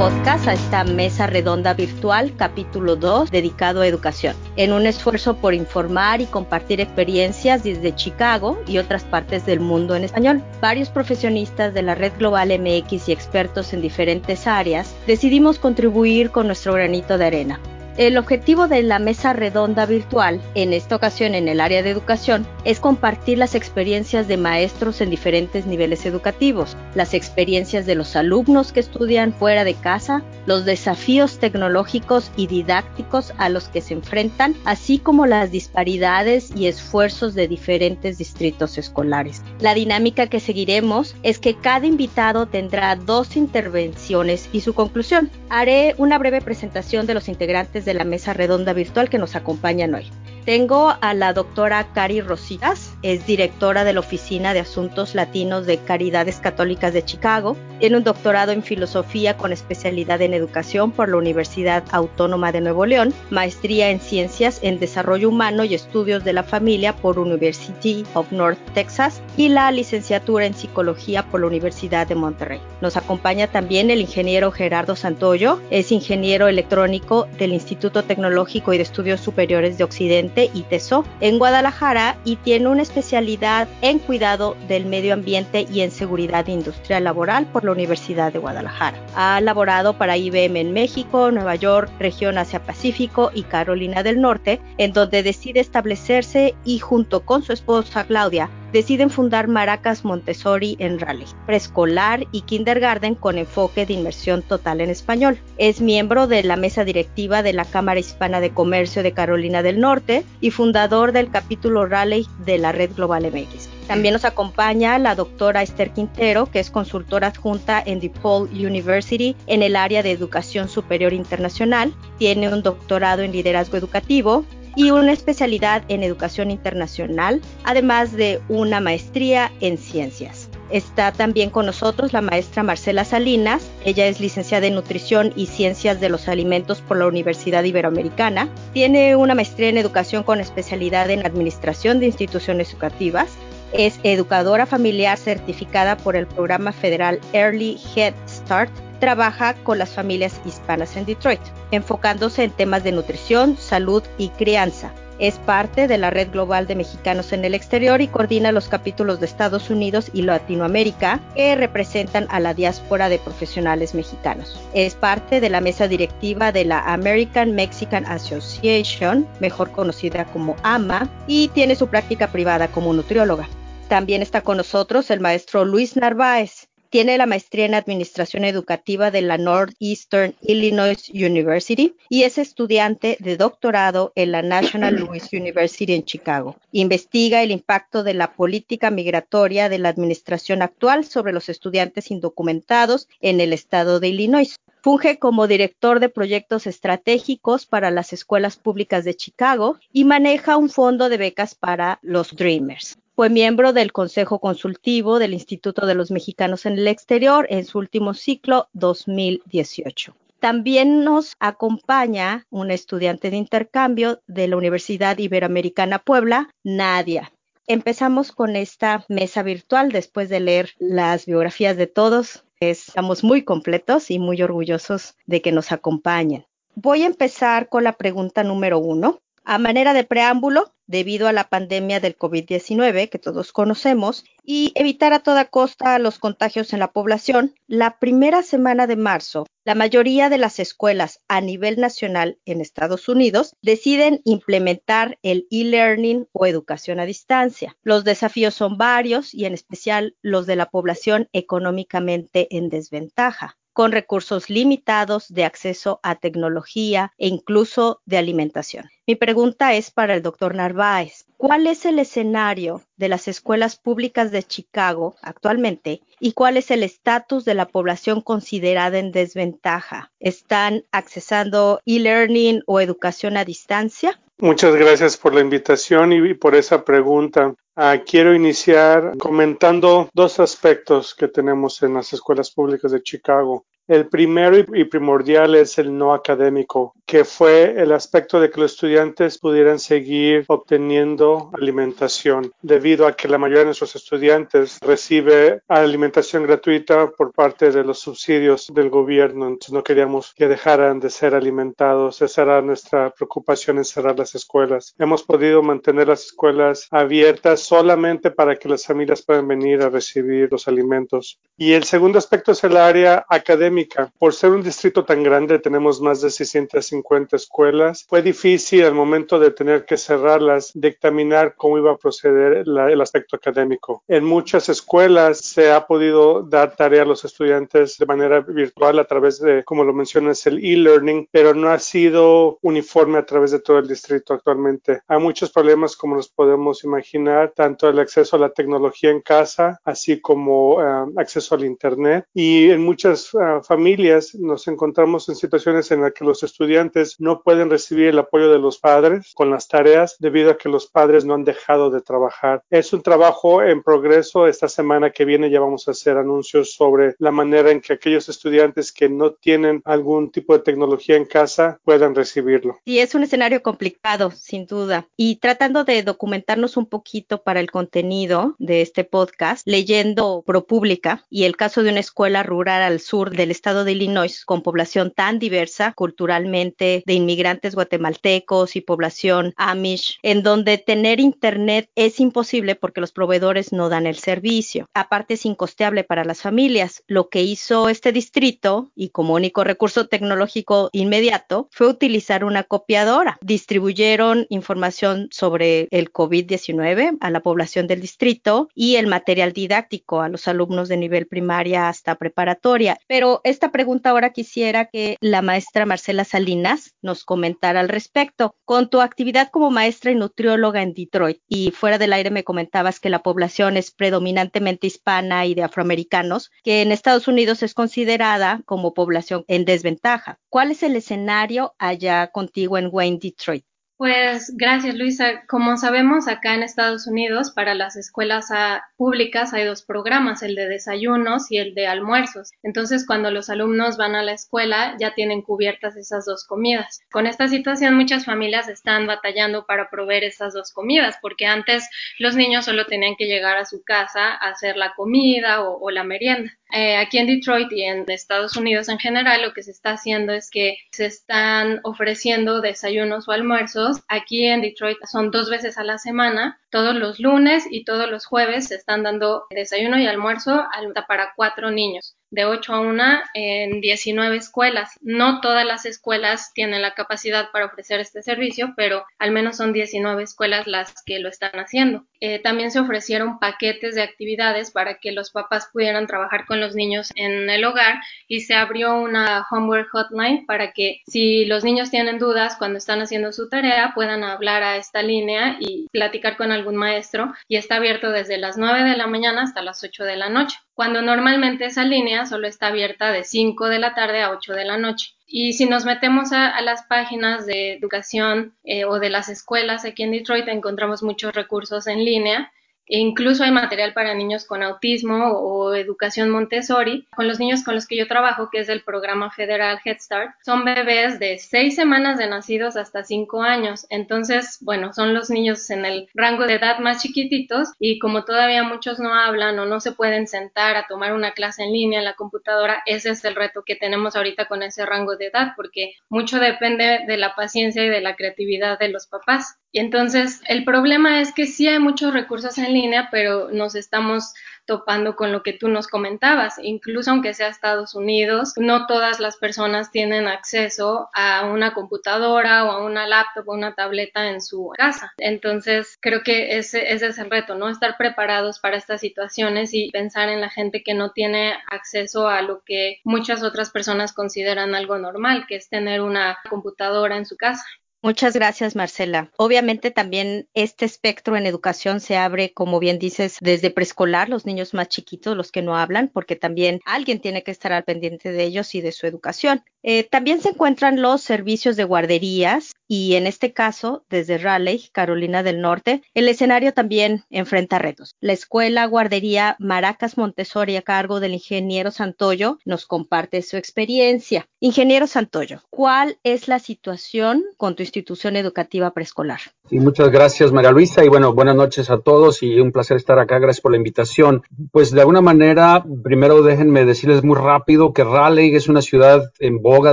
podcast, a esta mesa redonda virtual, capítulo 2, dedicado a educación, en un esfuerzo por informar y compartir experiencias desde Chicago y otras partes del mundo en español. Varios profesionistas de la red global MX y expertos en diferentes áreas decidimos contribuir con nuestro granito de arena el objetivo de la mesa redonda virtual, en esta ocasión en el área de educación, es compartir las experiencias de maestros en diferentes niveles educativos, las experiencias de los alumnos que estudian fuera de casa, los desafíos tecnológicos y didácticos a los que se enfrentan, así como las disparidades y esfuerzos de diferentes distritos escolares. La dinámica que seguiremos es que cada invitado tendrá dos intervenciones y su conclusión. Haré una breve presentación de los integrantes de la mesa redonda virtual que nos acompañan hoy. Tengo a la doctora Cari Rositas, es directora de la Oficina de Asuntos Latinos de Caridades Católicas de Chicago. Tiene un doctorado en filosofía con especialidad en educación por la Universidad Autónoma de Nuevo León, maestría en ciencias en desarrollo humano y estudios de la familia por University of North Texas y la licenciatura en psicología por la Universidad de Monterrey. Nos acompaña también el ingeniero Gerardo Santoyo, es ingeniero electrónico del Instituto Tecnológico y de Estudios Superiores de Occidente y TESO en Guadalajara y tiene una especialidad en cuidado del medio ambiente y en seguridad industrial laboral por la Universidad de Guadalajara. Ha laborado para IBM en México, Nueva York, región Asia-Pacífico y Carolina del Norte, en donde decide establecerse y junto con su esposa Claudia deciden fundar Maracas Montessori en Raleigh, preescolar y kindergarten con enfoque de inmersión total en español. Es miembro de la mesa directiva de la Cámara Hispana de Comercio de Carolina del Norte y fundador del capítulo Raleigh de la Red Global MX. También nos acompaña la doctora Esther Quintero, que es consultora adjunta en DePaul University en el área de educación superior internacional. Tiene un doctorado en liderazgo educativo, y una especialidad en educación internacional, además de una maestría en ciencias. Está también con nosotros la maestra Marcela Salinas. Ella es licenciada en Nutrición y Ciencias de los Alimentos por la Universidad Iberoamericana. Tiene una maestría en Educación con especialidad en Administración de Instituciones Educativas. Es educadora familiar certificada por el programa federal Early Head Start trabaja con las familias hispanas en Detroit, enfocándose en temas de nutrición, salud y crianza. Es parte de la Red Global de Mexicanos en el Exterior y coordina los capítulos de Estados Unidos y Latinoamérica que representan a la diáspora de profesionales mexicanos. Es parte de la mesa directiva de la American Mexican Association, mejor conocida como AMA, y tiene su práctica privada como nutrióloga. También está con nosotros el maestro Luis Narváez, tiene la maestría en Administración Educativa de la Northeastern Illinois University y es estudiante de doctorado en la National Louis University en Chicago. Investiga el impacto de la política migratoria de la administración actual sobre los estudiantes indocumentados en el estado de Illinois. Funge como director de proyectos estratégicos para las escuelas públicas de Chicago y maneja un fondo de becas para los Dreamers. Fue miembro del Consejo Consultivo del Instituto de los Mexicanos en el Exterior en su último ciclo 2018. También nos acompaña una estudiante de intercambio de la Universidad Iberoamericana Puebla, Nadia. Empezamos con esta mesa virtual después de leer las biografías de todos. Estamos muy completos y muy orgullosos de que nos acompañen. Voy a empezar con la pregunta número uno. A manera de preámbulo, debido a la pandemia del COVID-19 que todos conocemos y evitar a toda costa los contagios en la población, la primera semana de marzo, la mayoría de las escuelas a nivel nacional en Estados Unidos deciden implementar el e-learning o educación a distancia. Los desafíos son varios y en especial los de la población económicamente en desventaja con recursos limitados de acceso a tecnología e incluso de alimentación. Mi pregunta es para el doctor Narváez. ¿Cuál es el escenario de las escuelas públicas de Chicago actualmente y cuál es el estatus de la población considerada en desventaja? ¿Están accesando e-learning o educación a distancia? Muchas gracias por la invitación y por esa pregunta. Ah, quiero iniciar comentando dos aspectos que tenemos en las escuelas públicas de Chicago. El primero y primordial es el no académico, que fue el aspecto de que los estudiantes pudieran seguir obteniendo alimentación, debido a que la mayoría de nuestros estudiantes recibe alimentación gratuita por parte de los subsidios del gobierno. Entonces no queríamos que dejaran de ser alimentados. Esa era nuestra preocupación en cerrar las escuelas. Hemos podido mantener las escuelas abiertas solamente para que las familias puedan venir a recibir los alimentos. Y el segundo aspecto es el área académica por ser un distrito tan grande, tenemos más de 650 escuelas. Fue difícil al momento de tener que cerrarlas dictaminar cómo iba a proceder el aspecto académico. En muchas escuelas se ha podido dar tarea a los estudiantes de manera virtual a través de, como lo mencionas, el e-learning, pero no ha sido uniforme a través de todo el distrito actualmente. Hay muchos problemas como los podemos imaginar, tanto el acceso a la tecnología en casa, así como eh, acceso al Internet. Y en muchas uh, familias nos encontramos en situaciones en las que los estudiantes no pueden recibir el apoyo de los padres con las tareas debido a que los padres no han dejado de trabajar. Es un trabajo en progreso. Esta semana que viene ya vamos a hacer anuncios sobre la manera en que aquellos estudiantes que no tienen algún tipo de tecnología en casa puedan recibirlo. Y es un escenario complicado, sin duda. Y tratando de documentarnos un poquito para el contenido de este podcast, leyendo ProPublica y el caso de una escuela rural al sur del estado de Illinois con población tan diversa culturalmente de inmigrantes guatemaltecos y población amish, en donde tener internet es imposible porque los proveedores no dan el servicio. Aparte es incosteable para las familias. Lo que hizo este distrito y como único recurso tecnológico inmediato fue utilizar una copiadora. Distribuyeron información sobre el COVID-19 a la población del distrito y el material didáctico a los alumnos de nivel primaria hasta preparatoria. Pero esta pregunta ahora quisiera que la maestra Marcela Salinas nos comentara al respecto. Con tu actividad como maestra y nutrióloga en Detroit y fuera del aire me comentabas que la población es predominantemente hispana y de afroamericanos, que en Estados Unidos es considerada como población en desventaja. ¿Cuál es el escenario allá contigo en Wayne, Detroit? Pues gracias, Luisa. Como sabemos, acá en Estados Unidos, para las escuelas públicas hay dos programas, el de desayunos y el de almuerzos. Entonces, cuando los alumnos van a la escuela, ya tienen cubiertas esas dos comidas. Con esta situación, muchas familias están batallando para proveer esas dos comidas, porque antes los niños solo tenían que llegar a su casa a hacer la comida o la merienda. Eh, aquí en Detroit y en Estados Unidos en general, lo que se está haciendo es que se están ofreciendo desayunos o almuerzos. Aquí en Detroit son dos veces a la semana, todos los lunes y todos los jueves se están dando desayuno y almuerzo para cuatro niños de 8 a 1 en 19 escuelas. No todas las escuelas tienen la capacidad para ofrecer este servicio, pero al menos son 19 escuelas las que lo están haciendo. Eh, también se ofrecieron paquetes de actividades para que los papás pudieran trabajar con los niños en el hogar y se abrió una homework hotline para que si los niños tienen dudas cuando están haciendo su tarea puedan hablar a esta línea y platicar con algún maestro y está abierto desde las 9 de la mañana hasta las 8 de la noche cuando normalmente esa línea solo está abierta de 5 de la tarde a 8 de la noche. Y si nos metemos a, las páginas de educación eh, o de las escuelas aquí en Detroit, encontramos muchos recursos en línea e incluso hay material para niños con autismo o, educación Montessori. Con los niños con los que yo trabajo, que es el programa federal Head Start, son bebés de seis semanas de nacidos hasta cinco años. Entonces, bueno, son los niños en el rango de edad más chiquititos y como todavía muchos no hablan o no se pueden sentar a tomar una clase en línea en la computadora, ese es el reto que tenemos ahorita con ese rango de edad, porque mucho depende de la paciencia y de la creatividad de los papás. Y entonces el problema es que sí hay muchos recursos en línea, pero nos estamos topando con lo que tú nos comentabas. Incluso aunque sea Estados Unidos, no todas las personas tienen acceso a una computadora o a una laptop o una tableta en su casa. Entonces creo que ese, ese es el reto, ¿no? Estar preparados para estas situaciones y pensar en la gente que no tiene acceso a lo que muchas otras personas consideran algo normal, que es tener una computadora en su casa. Muchas gracias, Marcela. Obviamente también este espectro en educación se abre, como bien dices, desde preescolar, los niños más chiquitos, los que no hablan, porque también alguien tiene que estar al pendiente de ellos y de su educación. Eh, también se encuentran los servicios de guarderías y en este caso, desde Raleigh, Carolina del Norte, el escenario también enfrenta retos. La escuela guardería Maracas Montessori a cargo del ingeniero Santoyo nos comparte su experiencia. Ingeniero Santoyo, ¿cuál es la situación con tu institución educativa preescolar? Sí, muchas gracias, María Luisa, y bueno, buenas noches a todos y un placer estar acá. Gracias por la invitación. Pues de alguna manera, primero déjenme decirles muy rápido que Raleigh es una ciudad en boga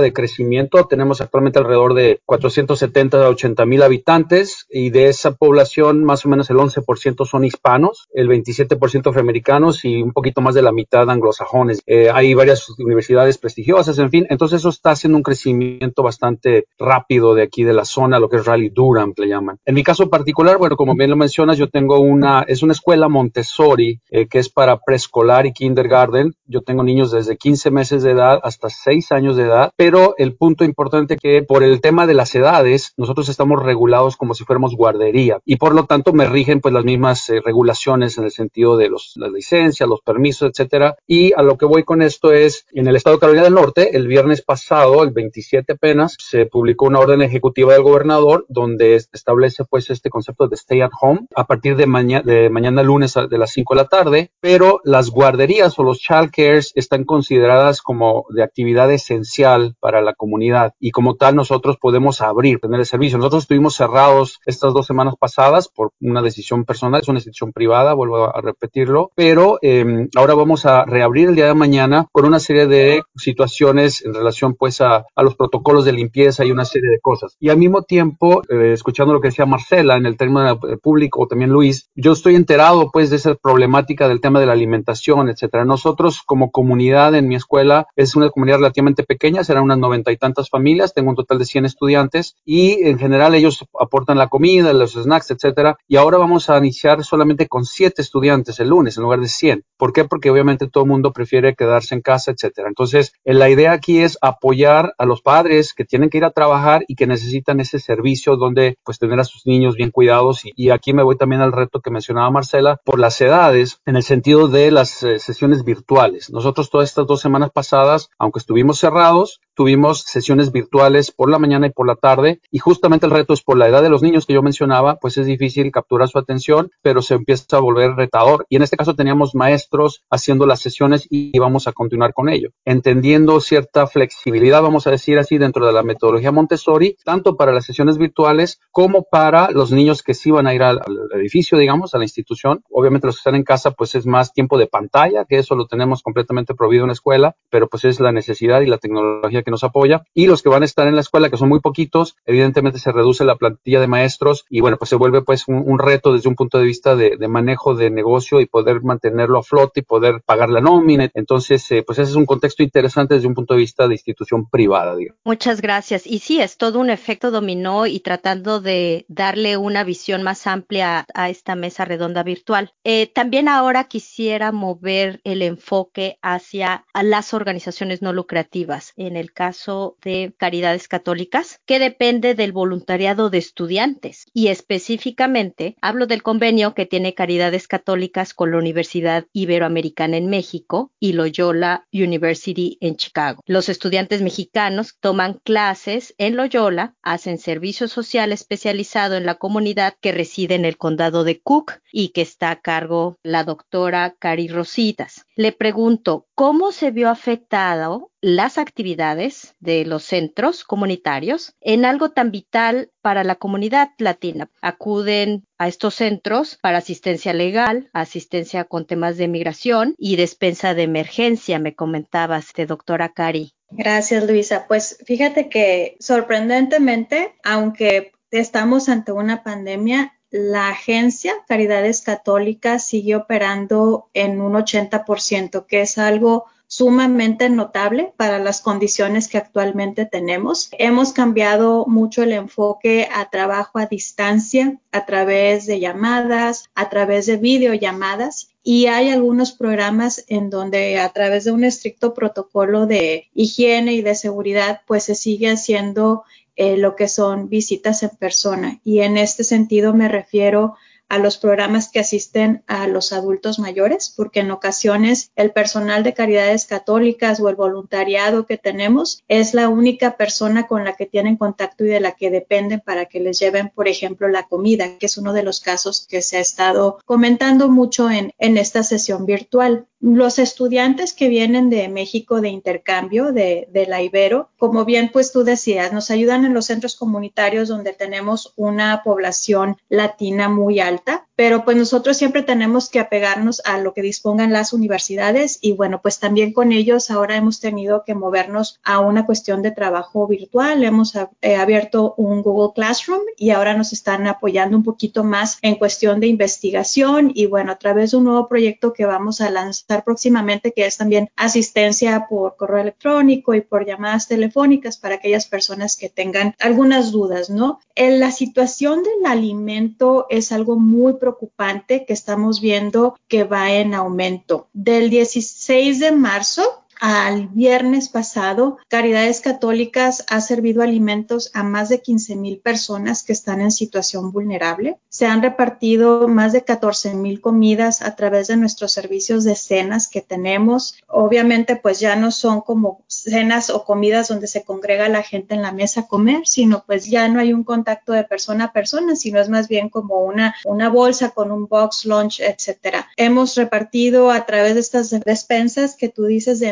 de crecimiento. Tenemos actualmente alrededor de 470 a 80 mil habitantes y de esa población más o menos el 11% son hispanos, el 27% afroamericanos y un poquito más de la mitad anglosajones. Eh, hay varias universidades prestigiosas, en fin, entonces eso está haciendo un crecimiento bastante rápido de aquí de la zona, lo que es Raleigh Durham, le llaman. En mi caso particular, bueno, como bien lo mencionas, yo tengo una, es una escuela Montessori eh, que es para preescolar y kindergarten. Yo tengo niños desde 15 meses de edad hasta 6 años de edad, pero el punto importante que por el tema de las edades, nosotros estamos regulados como si fuéramos guardería y por lo tanto me rigen pues las mismas eh, regulaciones en el sentido de los, las licencias, los permisos, etcétera. Y a lo que voy con esto es, en el estado de Carolina del Norte, el viernes pasado, el 27 apenas, se publicó una orden ejecutiva del gobernador donde establece pues este concepto de stay at home a partir de, mañana de mañana lunes de las 5 de la tarde, pero las guarderías o los child cares están consideradas como de actividad esencial para la comunidad y como tal nosotros podemos abrir, el servicio. Nosotros estuvimos cerrados estas dos semanas pasadas por una decisión personal, es una institución privada, vuelvo a repetirlo, pero eh, ahora vamos a reabrir el día de mañana con una serie de situaciones en relación pues a, los protocolos de limpieza y una serie de cosas. Y al mismo tiempo, eh, escuchando lo que decía Marcela en el tema público, o también Luis, yo estoy enterado pues de esa problemática del tema de la alimentación, etcétera. Nosotros como comunidad en mi escuela es una comunidad relativamente pequeña, serán unas noventa y tantas familias, tengo un total de 100 estudiantes y en general ellos aportan la comida, los snacks, etcétera. Y ahora vamos a iniciar solamente con siete estudiantes el lunes en lugar de 100. ¿Por qué? Porque obviamente todo el mundo prefiere quedarse en casa, etcétera. Entonces, la idea aquí es apoyar a los padres que tienen que ir a trabajar y que necesitan ese servicio donde pues tener a sus niños bien cuidados. Y, aquí me voy también al reto que mencionaba Marcela por las edades, en el sentido de las eh, sesiones virtuales. Nosotros todas estas dos semanas pasadas, aunque estuvimos cerrados, tuvimos sesiones virtuales por la mañana y por la tarde. Y justamente el reto es por la edad de los niños que yo mencionaba, pues es difícil capturar su atención, pero se empieza a volver retador. Y en este caso teníamos maestros haciendo las sesiones y vamos a continuar con ello, entendiendo cierta flexibilidad, vamos a decir así, dentro de la metodología Montessori, tanto para las sesiones virtuales como para los niños que sí van a ir al, edificio, digamos, a la institución. Obviamente los que están en casa, pues es más tiempo de pantalla, que eso lo tenemos completamente prohibido en la escuela, pero pues es la necesidad y la tecnología que nos apoya. Y los que van a estar en la escuela, que son muy poquitos, evidentemente se reduce la plantilla de maestros y bueno, pues se vuelve pues un, reto desde un punto de vista de, manejo de negocio y poder mantenerlo a flote y poder pagar la nómina. Entonces, eh, pues ese es un contexto interesante desde un punto de vista de institución privada. Digamos. Muchas gracias. Y sí, es todo un efecto dominó y tratando de darle una visión más amplia a esta mesa redonda virtual. Eh, también ahora quisiera mover el enfoque hacia las organizaciones no lucrativas, en el caso de Caridades Católicas, que depende del voluntariado de estudiantes. Y específicamente hablo del convenio que tiene Caridades Católicas con la Universidad Iberoamericana en México y Loyola University en Chicago. Los estudiantes mexicanos toman clases en Loyola, hacen servicio social especializado en la comunidad que reside en el condado de Cook y que está a cargo la doctora Cari Rositas. Le pregunto, ¿cómo se vio afectado las actividades de los centros comunitarios en algo tan vital para la comunidad latina. Acuden a estos centros para asistencia legal, asistencia con temas de migración y despensa de emergencia, me comentaba este doctora Cari. Gracias, Luisa. Pues fíjate que sorprendentemente, aunque estamos ante una pandemia, la agencia Caridades Católicas sigue operando en un 80%, que es algo sumamente notable para las condiciones que actualmente tenemos. Hemos cambiado mucho el enfoque a trabajo a distancia a través de llamadas, a través de videollamadas y hay algunos programas en donde a través de un estricto protocolo de higiene y de seguridad pues se sigue haciendo eh, lo que son visitas en persona y en este sentido me refiero a los programas que asisten a los adultos mayores, porque en ocasiones el personal de caridades católicas o el voluntariado que tenemos es la única persona con la que tienen contacto y de la que dependen para que les lleven, por ejemplo, la comida, que es uno de los casos que se ha estado comentando mucho en, en esta sesión virtual. Los estudiantes que vienen de México de intercambio, de, de, la Ibero, como bien pues tú decías, nos ayudan en los centros comunitarios donde tenemos una población latina muy alta, pero pues nosotros siempre tenemos que apegarnos a lo que dispongan las universidades y bueno, pues también con ellos ahora hemos tenido que movernos a una cuestión de trabajo virtual. Hemos eh, abierto un Google Classroom y ahora nos están apoyando un poquito más en cuestión de investigación y bueno, a través de un nuevo proyecto que vamos a lanzar próximamente, que es también asistencia por correo electrónico y por llamadas telefónicas para aquellas personas que tengan algunas dudas, ¿no? En la situación del alimento es algo muy preocupante que estamos viendo que va en aumento. Del 16 de marzo al viernes pasado, Caridades Católicas ha servido alimentos a más de 15 mil personas que están en situación vulnerable. Se han repartido más de 14 mil comidas a través de nuestros servicios de cenas que tenemos. Obviamente, pues ya no son como cenas o comidas donde se congrega la gente en la mesa a comer, sino pues ya no hay un contacto de persona a persona, sino es más bien como una, una bolsa con un box lunch, etcétera. Hemos repartido a través de estas despensas que tú dices de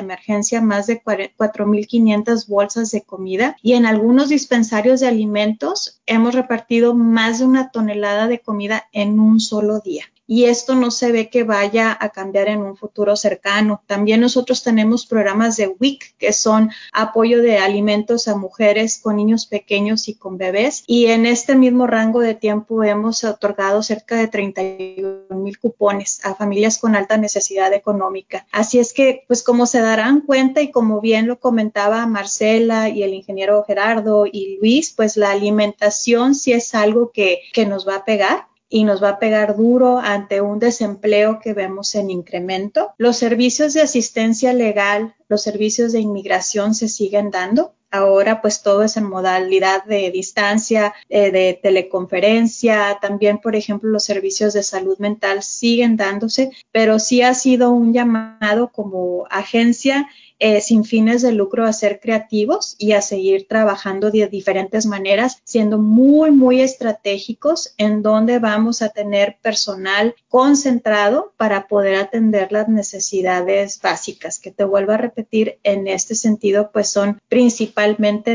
más de 4.500 bolsas de comida y en algunos dispensarios de alimentos hemos repartido más de una tonelada de comida en un solo día y esto no se ve que vaya a cambiar en un futuro cercano. También nosotros tenemos programas de WIC, que son apoyo de alimentos a mujeres con niños pequeños y con bebés, y en este mismo rango de tiempo hemos otorgado cerca de 31 mil cupones a familias con alta necesidad económica. Así es que, pues como se darán cuenta y como bien lo comentaba Marcela y el ingeniero Gerardo y Luis, pues la alimentación sí es algo que, que nos va a pegar y nos va a pegar duro ante un desempleo que vemos en incremento. Los servicios de asistencia legal, los servicios de inmigración se siguen dando. Ahora pues todo es en modalidad de distancia, eh, de teleconferencia, también por ejemplo los servicios de salud mental siguen dándose, pero sí ha sido un llamado como agencia eh, sin fines de lucro a ser creativos y a seguir trabajando de diferentes maneras, siendo muy, muy estratégicos en donde vamos a tener personal concentrado para poder atender las necesidades básicas, que te vuelvo a repetir en este sentido, pues son principalmente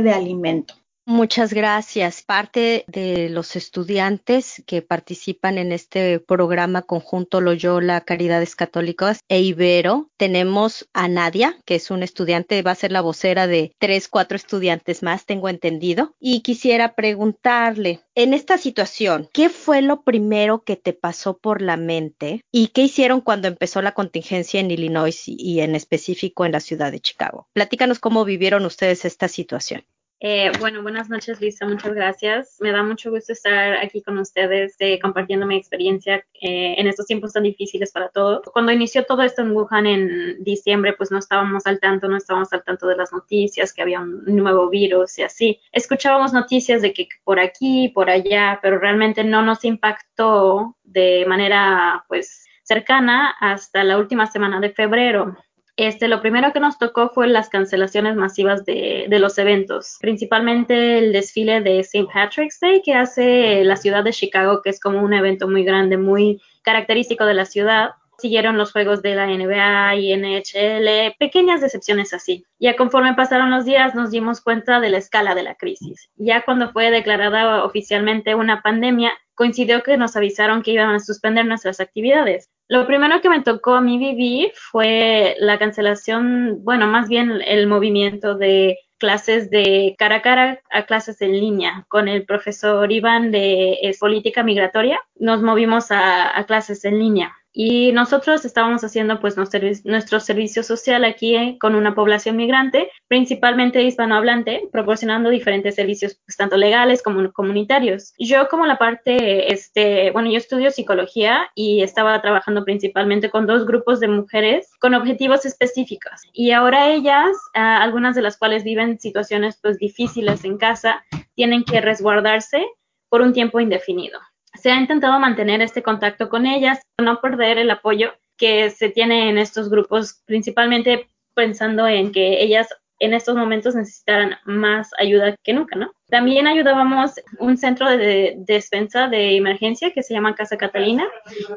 de alimento. Muchas gracias. Parte de los estudiantes que participan en este programa conjunto Loyola Caridades Católicas e Ibero, tenemos a Nadia, que es un estudiante, va a ser la vocera de tres, cuatro estudiantes más, tengo entendido. Y quisiera preguntarle, en esta situación, ¿qué fue lo primero que te pasó por la mente y qué hicieron cuando empezó la contingencia en Illinois y en específico en la ciudad de Chicago? Platícanos cómo vivieron ustedes esta situación. Eh, bueno, buenas noches, Lisa. Muchas gracias. Me da mucho gusto estar aquí con ustedes eh, compartiendo mi experiencia eh, en estos tiempos tan difíciles para todos. Cuando inició todo esto en Wuhan en diciembre, pues no estábamos al tanto, no estábamos al tanto de las noticias, que había un nuevo virus y así. Escuchábamos noticias de que por aquí, por allá, pero realmente no nos impactó de manera, pues, cercana hasta la última semana de febrero. Este, lo primero que nos tocó fue las cancelaciones masivas de, los eventos, principalmente el desfile de St. Patrick's Day que hace la ciudad de Chicago, que es como un evento muy grande, muy característico de la ciudad. Siguieron los juegos de la NBA y NHL, pequeñas decepciones así. Ya conforme pasaron los días nos dimos cuenta de la escala de la crisis. Ya cuando fue declarada oficialmente una pandemia, coincidió que nos avisaron que iban a suspender nuestras actividades. Lo primero que me tocó a mí vivir fue la cancelación, bueno, más bien el movimiento de clases de cara a cara a clases en línea. Con el profesor Iván de Política Migratoria nos movimos a, a clases en línea. Y nosotros estábamos haciendo pues nuestro, servicio social aquí eh, con una población migrante, principalmente hispanohablante, proporcionando diferentes servicios pues, tanto legales como comunitarios. Yo como la parte, este, bueno, yo estudio psicología y estaba trabajando principalmente con dos grupos de mujeres con objetivos específicos. Y ahora ellas, ah, algunas de las cuales viven situaciones pues difíciles en casa, tienen que resguardarse por un tiempo indefinido se ha intentado mantener este contacto con ellas, no perder el apoyo que se tiene en estos grupos, principalmente pensando en que ellas en estos momentos necesitarán más ayuda que nunca, ¿no? También ayudábamos un centro de, despensa de emergencia que se llama Casa Catalina,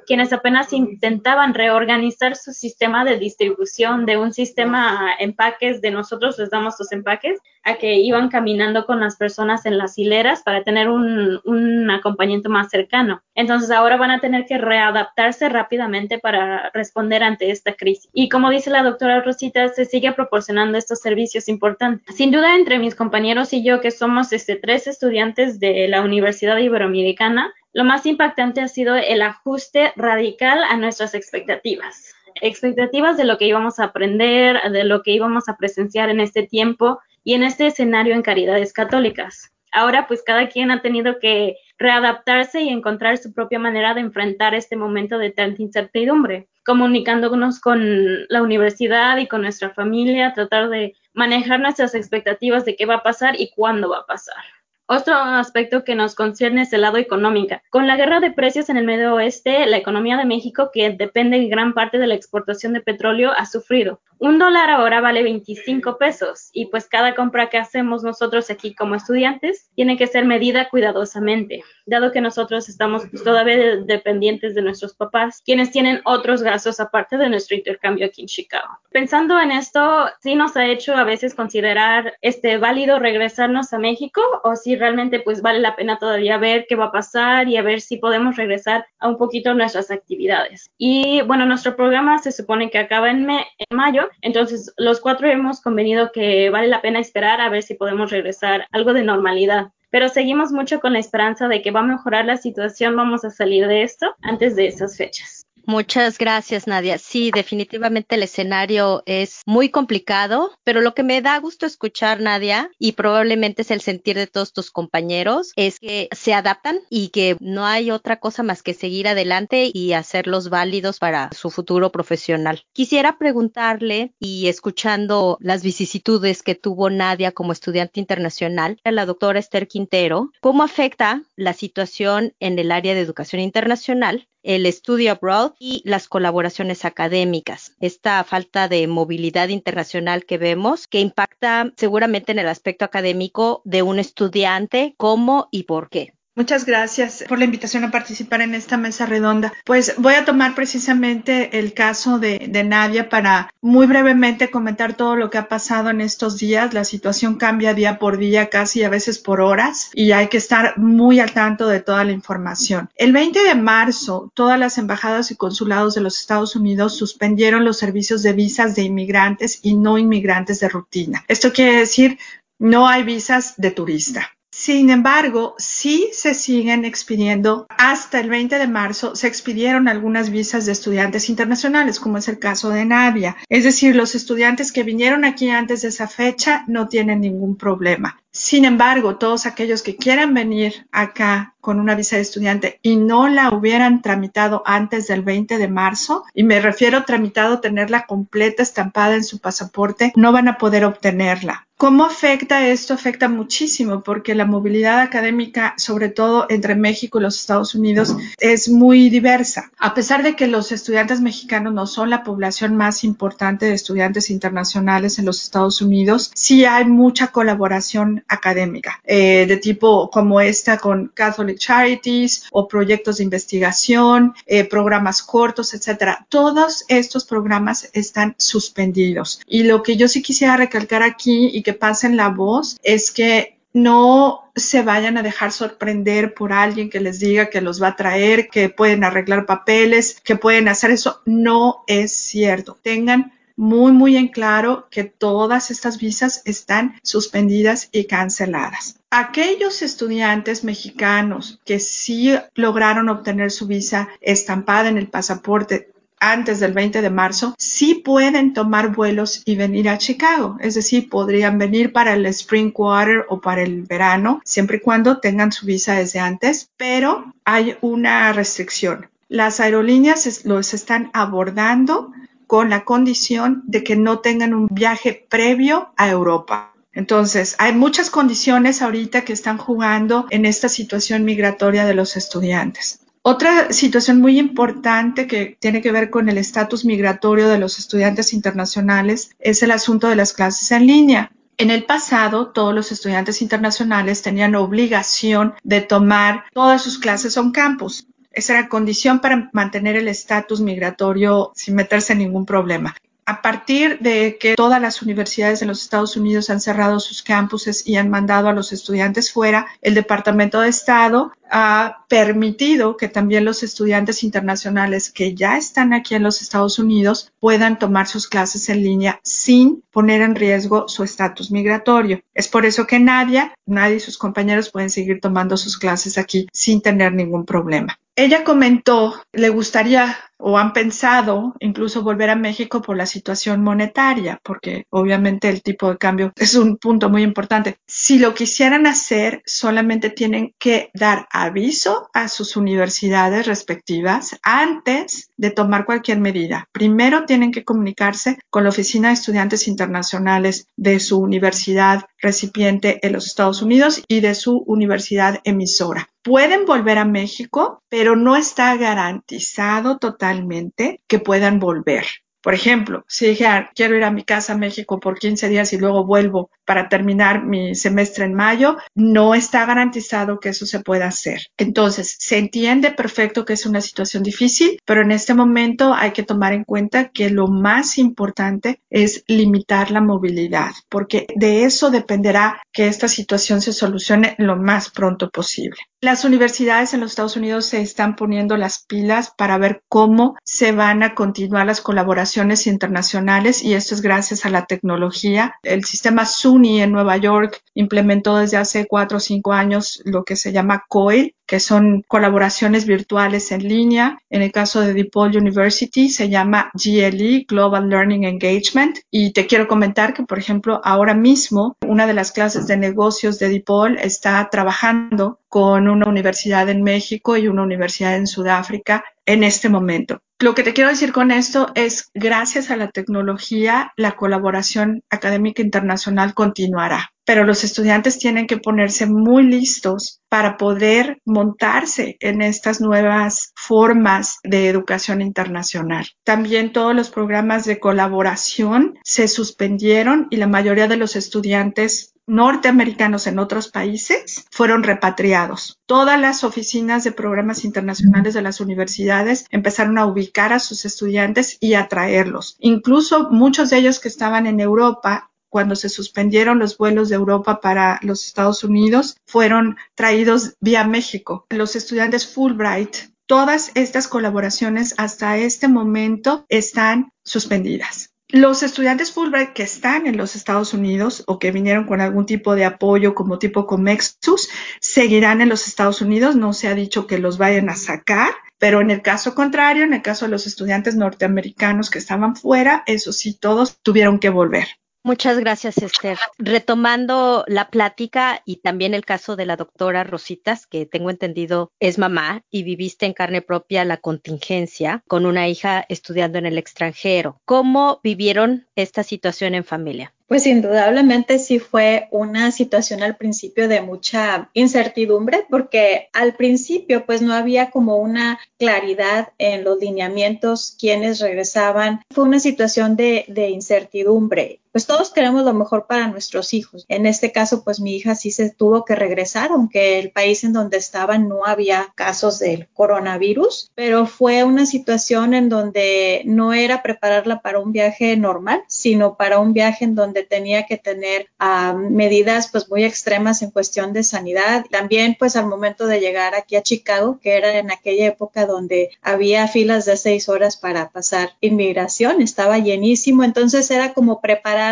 quienes apenas intentaban reorganizar su sistema de distribución de un sistema empaques de nosotros les damos los empaques a que iban caminando con las personas en las hileras para tener un, un acompañamiento más cercano. Entonces ahora van a tener que readaptarse rápidamente para responder ante esta crisis. Y como dice la doctora Rosita, se sigue proporcionando estos servicios importantes. Sin duda, entre mis compañeros y yo, que somos este, tres estudiantes de la Universidad Iberoamericana, lo más impactante ha sido el ajuste radical a nuestras expectativas. Expectativas de lo que íbamos a aprender, de lo que íbamos a presenciar en este tiempo y en este escenario en caridades católicas. Ahora pues cada quien ha tenido que readaptarse y encontrar su propia manera de enfrentar este momento de tanta incertidumbre, comunicándonos con la universidad y con nuestra familia, tratar de manejar nuestras expectativas de qué va a pasar y cuándo va a pasar. Otro aspecto que nos concierne es el lado económico. Con la guerra de precios en el Medio Oeste, la economía de México, que depende en gran parte de la exportación de petróleo, ha sufrido. Un dólar ahora vale 25 pesos y pues cada compra que hacemos nosotros aquí como estudiantes tiene que ser medida cuidadosamente, dado que nosotros estamos pues, todavía dependientes de nuestros papás, quienes tienen otros gastos aparte de nuestro intercambio aquí en Chicago. Pensando en esto, sí nos ha hecho a veces considerar este válido regresarnos a México o si realmente pues vale la pena todavía ver qué va a pasar y a ver si podemos regresar a un poquito nuestras actividades. Y bueno, nuestro programa se supone que acaba en mayo, entonces los cuatro hemos convenido que vale la pena esperar a ver si podemos regresar algo de normalidad pero seguimos mucho con la esperanza de que va a mejorar la situación, vamos a salir de esto antes de esas fechas. Muchas gracias, Nadia. Sí, definitivamente el escenario es muy complicado, pero lo que me da gusto escuchar, Nadia, y probablemente es el sentir de todos tus compañeros, es que se adaptan y que no hay otra cosa más que seguir adelante y hacerlos válidos para su futuro profesional. Quisiera preguntarle y escuchando las vicisitudes que tuvo Nadia como estudiante internacional, a la doctora Esther Quintero, ¿cómo afecta la situación en el área de educación internacional el estudio abroad y las colaboraciones académicas. Esta falta de movilidad internacional que vemos que impacta seguramente en el aspecto académico de un estudiante, cómo y por qué. Muchas gracias por la invitación a participar en esta mesa redonda. Pues voy a tomar precisamente el caso de, Nadia para muy brevemente comentar todo lo que ha pasado en estos días. La situación cambia día por día, casi a veces por horas, y hay que estar muy al tanto de toda la información. El 20 de marzo, todas las embajadas y consulados de los Estados Unidos suspendieron los servicios de visas de inmigrantes y no inmigrantes de rutina. Esto quiere decir no hay visas de turista. Sin embargo, sí se siguen expidiendo. Hasta el 20 de marzo se expidieron algunas visas de estudiantes internacionales, como es el caso de Nadia. Es decir, los estudiantes que vinieron aquí antes de esa fecha no tienen ningún problema. Sin embargo, todos aquellos que quieran venir acá con una visa de estudiante y no la hubieran tramitado antes del 20 de marzo, y me refiero tramitado tenerla completa estampada en su pasaporte, no van a poder obtenerla. ¿Cómo afecta esto? Afecta muchísimo porque la movilidad académica, sobre todo entre México y los Estados Unidos, es muy diversa. A pesar de que los estudiantes mexicanos no son la población más importante de estudiantes internacionales en los Estados Unidos, sí hay mucha colaboración académica, eh, de tipo como esta con Catholic Charities o proyectos de investigación, eh, programas cortos, etcétera. Todos estos programas están suspendidos. Y lo que yo sí quisiera recalcar aquí y que pasen la voz es que no se vayan a dejar sorprender por alguien que les diga que los va a traer, que pueden arreglar papeles, que pueden hacer eso. No es cierto. Tengan muy, muy en claro que todas estas visas están suspendidas y canceladas. Aquellos estudiantes mexicanos que sí lograron obtener su visa estampada en el pasaporte antes del 20 de marzo, sí pueden tomar vuelos y venir a Chicago. Es decir, podrían venir para el Spring Quarter o para el verano, siempre y cuando tengan su visa desde antes, pero hay una restricción. Las aerolíneas los están abordando con la condición de que no tengan un viaje previo a Europa. Entonces, hay muchas condiciones ahorita que están jugando en esta situación migratoria de los estudiantes. Otra situación muy importante que tiene que ver con el estatus migratorio de los estudiantes internacionales es el asunto de las clases en línea. En el pasado, todos los estudiantes internacionales tenían obligación de tomar todas sus clases on campus. Esa era condición para mantener el estatus migratorio sin meterse en ningún problema a partir de que todas las universidades de los Estados Unidos han cerrado sus campuses y han mandado a los estudiantes fuera, el Departamento de Estado ha permitido que también los estudiantes internacionales que ya están aquí en los Estados Unidos puedan tomar sus clases en línea sin poner en riesgo su estatus migratorio. Es por eso que Nadia, nadie y sus compañeros pueden seguir tomando sus clases aquí sin tener ningún problema. Ella comentó, le gustaría o han pensado incluso volver a México por la situación monetaria, porque obviamente el tipo de cambio es un punto muy importante. Si lo quisieran hacer, solamente tienen que dar aviso a sus universidades respectivas antes de tomar cualquier medida. Primero tienen que comunicarse con la Oficina de Estudiantes Internacionales de su universidad recipiente en los Estados Unidos y de su universidad emisora. Pueden volver a México, pero no está garantizado totalmente que puedan volver. Por ejemplo, si dije, ah, quiero ir a mi casa a México por 15 días y luego vuelvo para terminar mi semestre en mayo, no está garantizado que eso se pueda hacer. Entonces, se entiende perfecto que es una situación difícil, pero en este momento hay que tomar en cuenta que lo más importante es limitar la movilidad, porque de eso dependerá que esta situación se solucione lo más pronto posible. Las universidades en los Estados Unidos se están poniendo las pilas para ver cómo se van a continuar las colaboraciones internacionales y esto es gracias a la tecnología. El sistema SUNY en Nueva York implementó desde hace cuatro o cinco años lo que se llama COIL, que son colaboraciones virtuales en línea. En el caso de DePaul University se llama GLE, Global Learning Engagement. Y te quiero comentar que, por ejemplo, ahora mismo una de las clases de negocios de DePaul está trabajando con una universidad en México y una universidad en Sudáfrica en este momento. Lo que te quiero decir con esto es, gracias a la tecnología, la colaboración académica internacional continuará pero los estudiantes tienen que ponerse muy listos para poder montarse en estas nuevas formas de educación internacional. También todos los programas de colaboración se suspendieron y la mayoría de los estudiantes norteamericanos en otros países fueron repatriados. Todas las oficinas de programas internacionales de las universidades empezaron a ubicar a sus estudiantes y a traerlos. Incluso muchos de ellos que estaban en Europa cuando se suspendieron los vuelos de Europa para los Estados Unidos, fueron traídos vía México. Los estudiantes Fulbright, todas estas colaboraciones hasta este momento están suspendidas. Los estudiantes Fulbright que están en los Estados Unidos o que vinieron con algún tipo de apoyo como tipo Comexus seguirán en los Estados Unidos. No se ha dicho que los vayan a sacar, pero en el caso contrario, en el caso de los estudiantes norteamericanos que estaban fuera, eso sí, todos tuvieron que volver. Muchas gracias, Esther. Retomando la plática y también el caso de la doctora Rositas, que tengo entendido es mamá y viviste en carne propia la contingencia con una hija estudiando en el extranjero. ¿Cómo vivieron esta situación en familia? Pues indudablemente sí fue una situación al principio de mucha incertidumbre porque al principio pues no había como una claridad en los lineamientos, quienes regresaban. Fue una situación de, de incertidumbre pues todos queremos lo mejor para nuestros hijos. En este caso, pues mi hija sí se tuvo que regresar, aunque el país en donde estaba no había casos del coronavirus, pero fue una situación en donde no era prepararla para un viaje normal, sino para un viaje en donde tenía que tener uh, medidas pues muy extremas en cuestión de sanidad. También pues al momento de llegar aquí a Chicago, que era en aquella época donde había filas de seis horas para pasar inmigración, estaba llenísimo, entonces era como preparar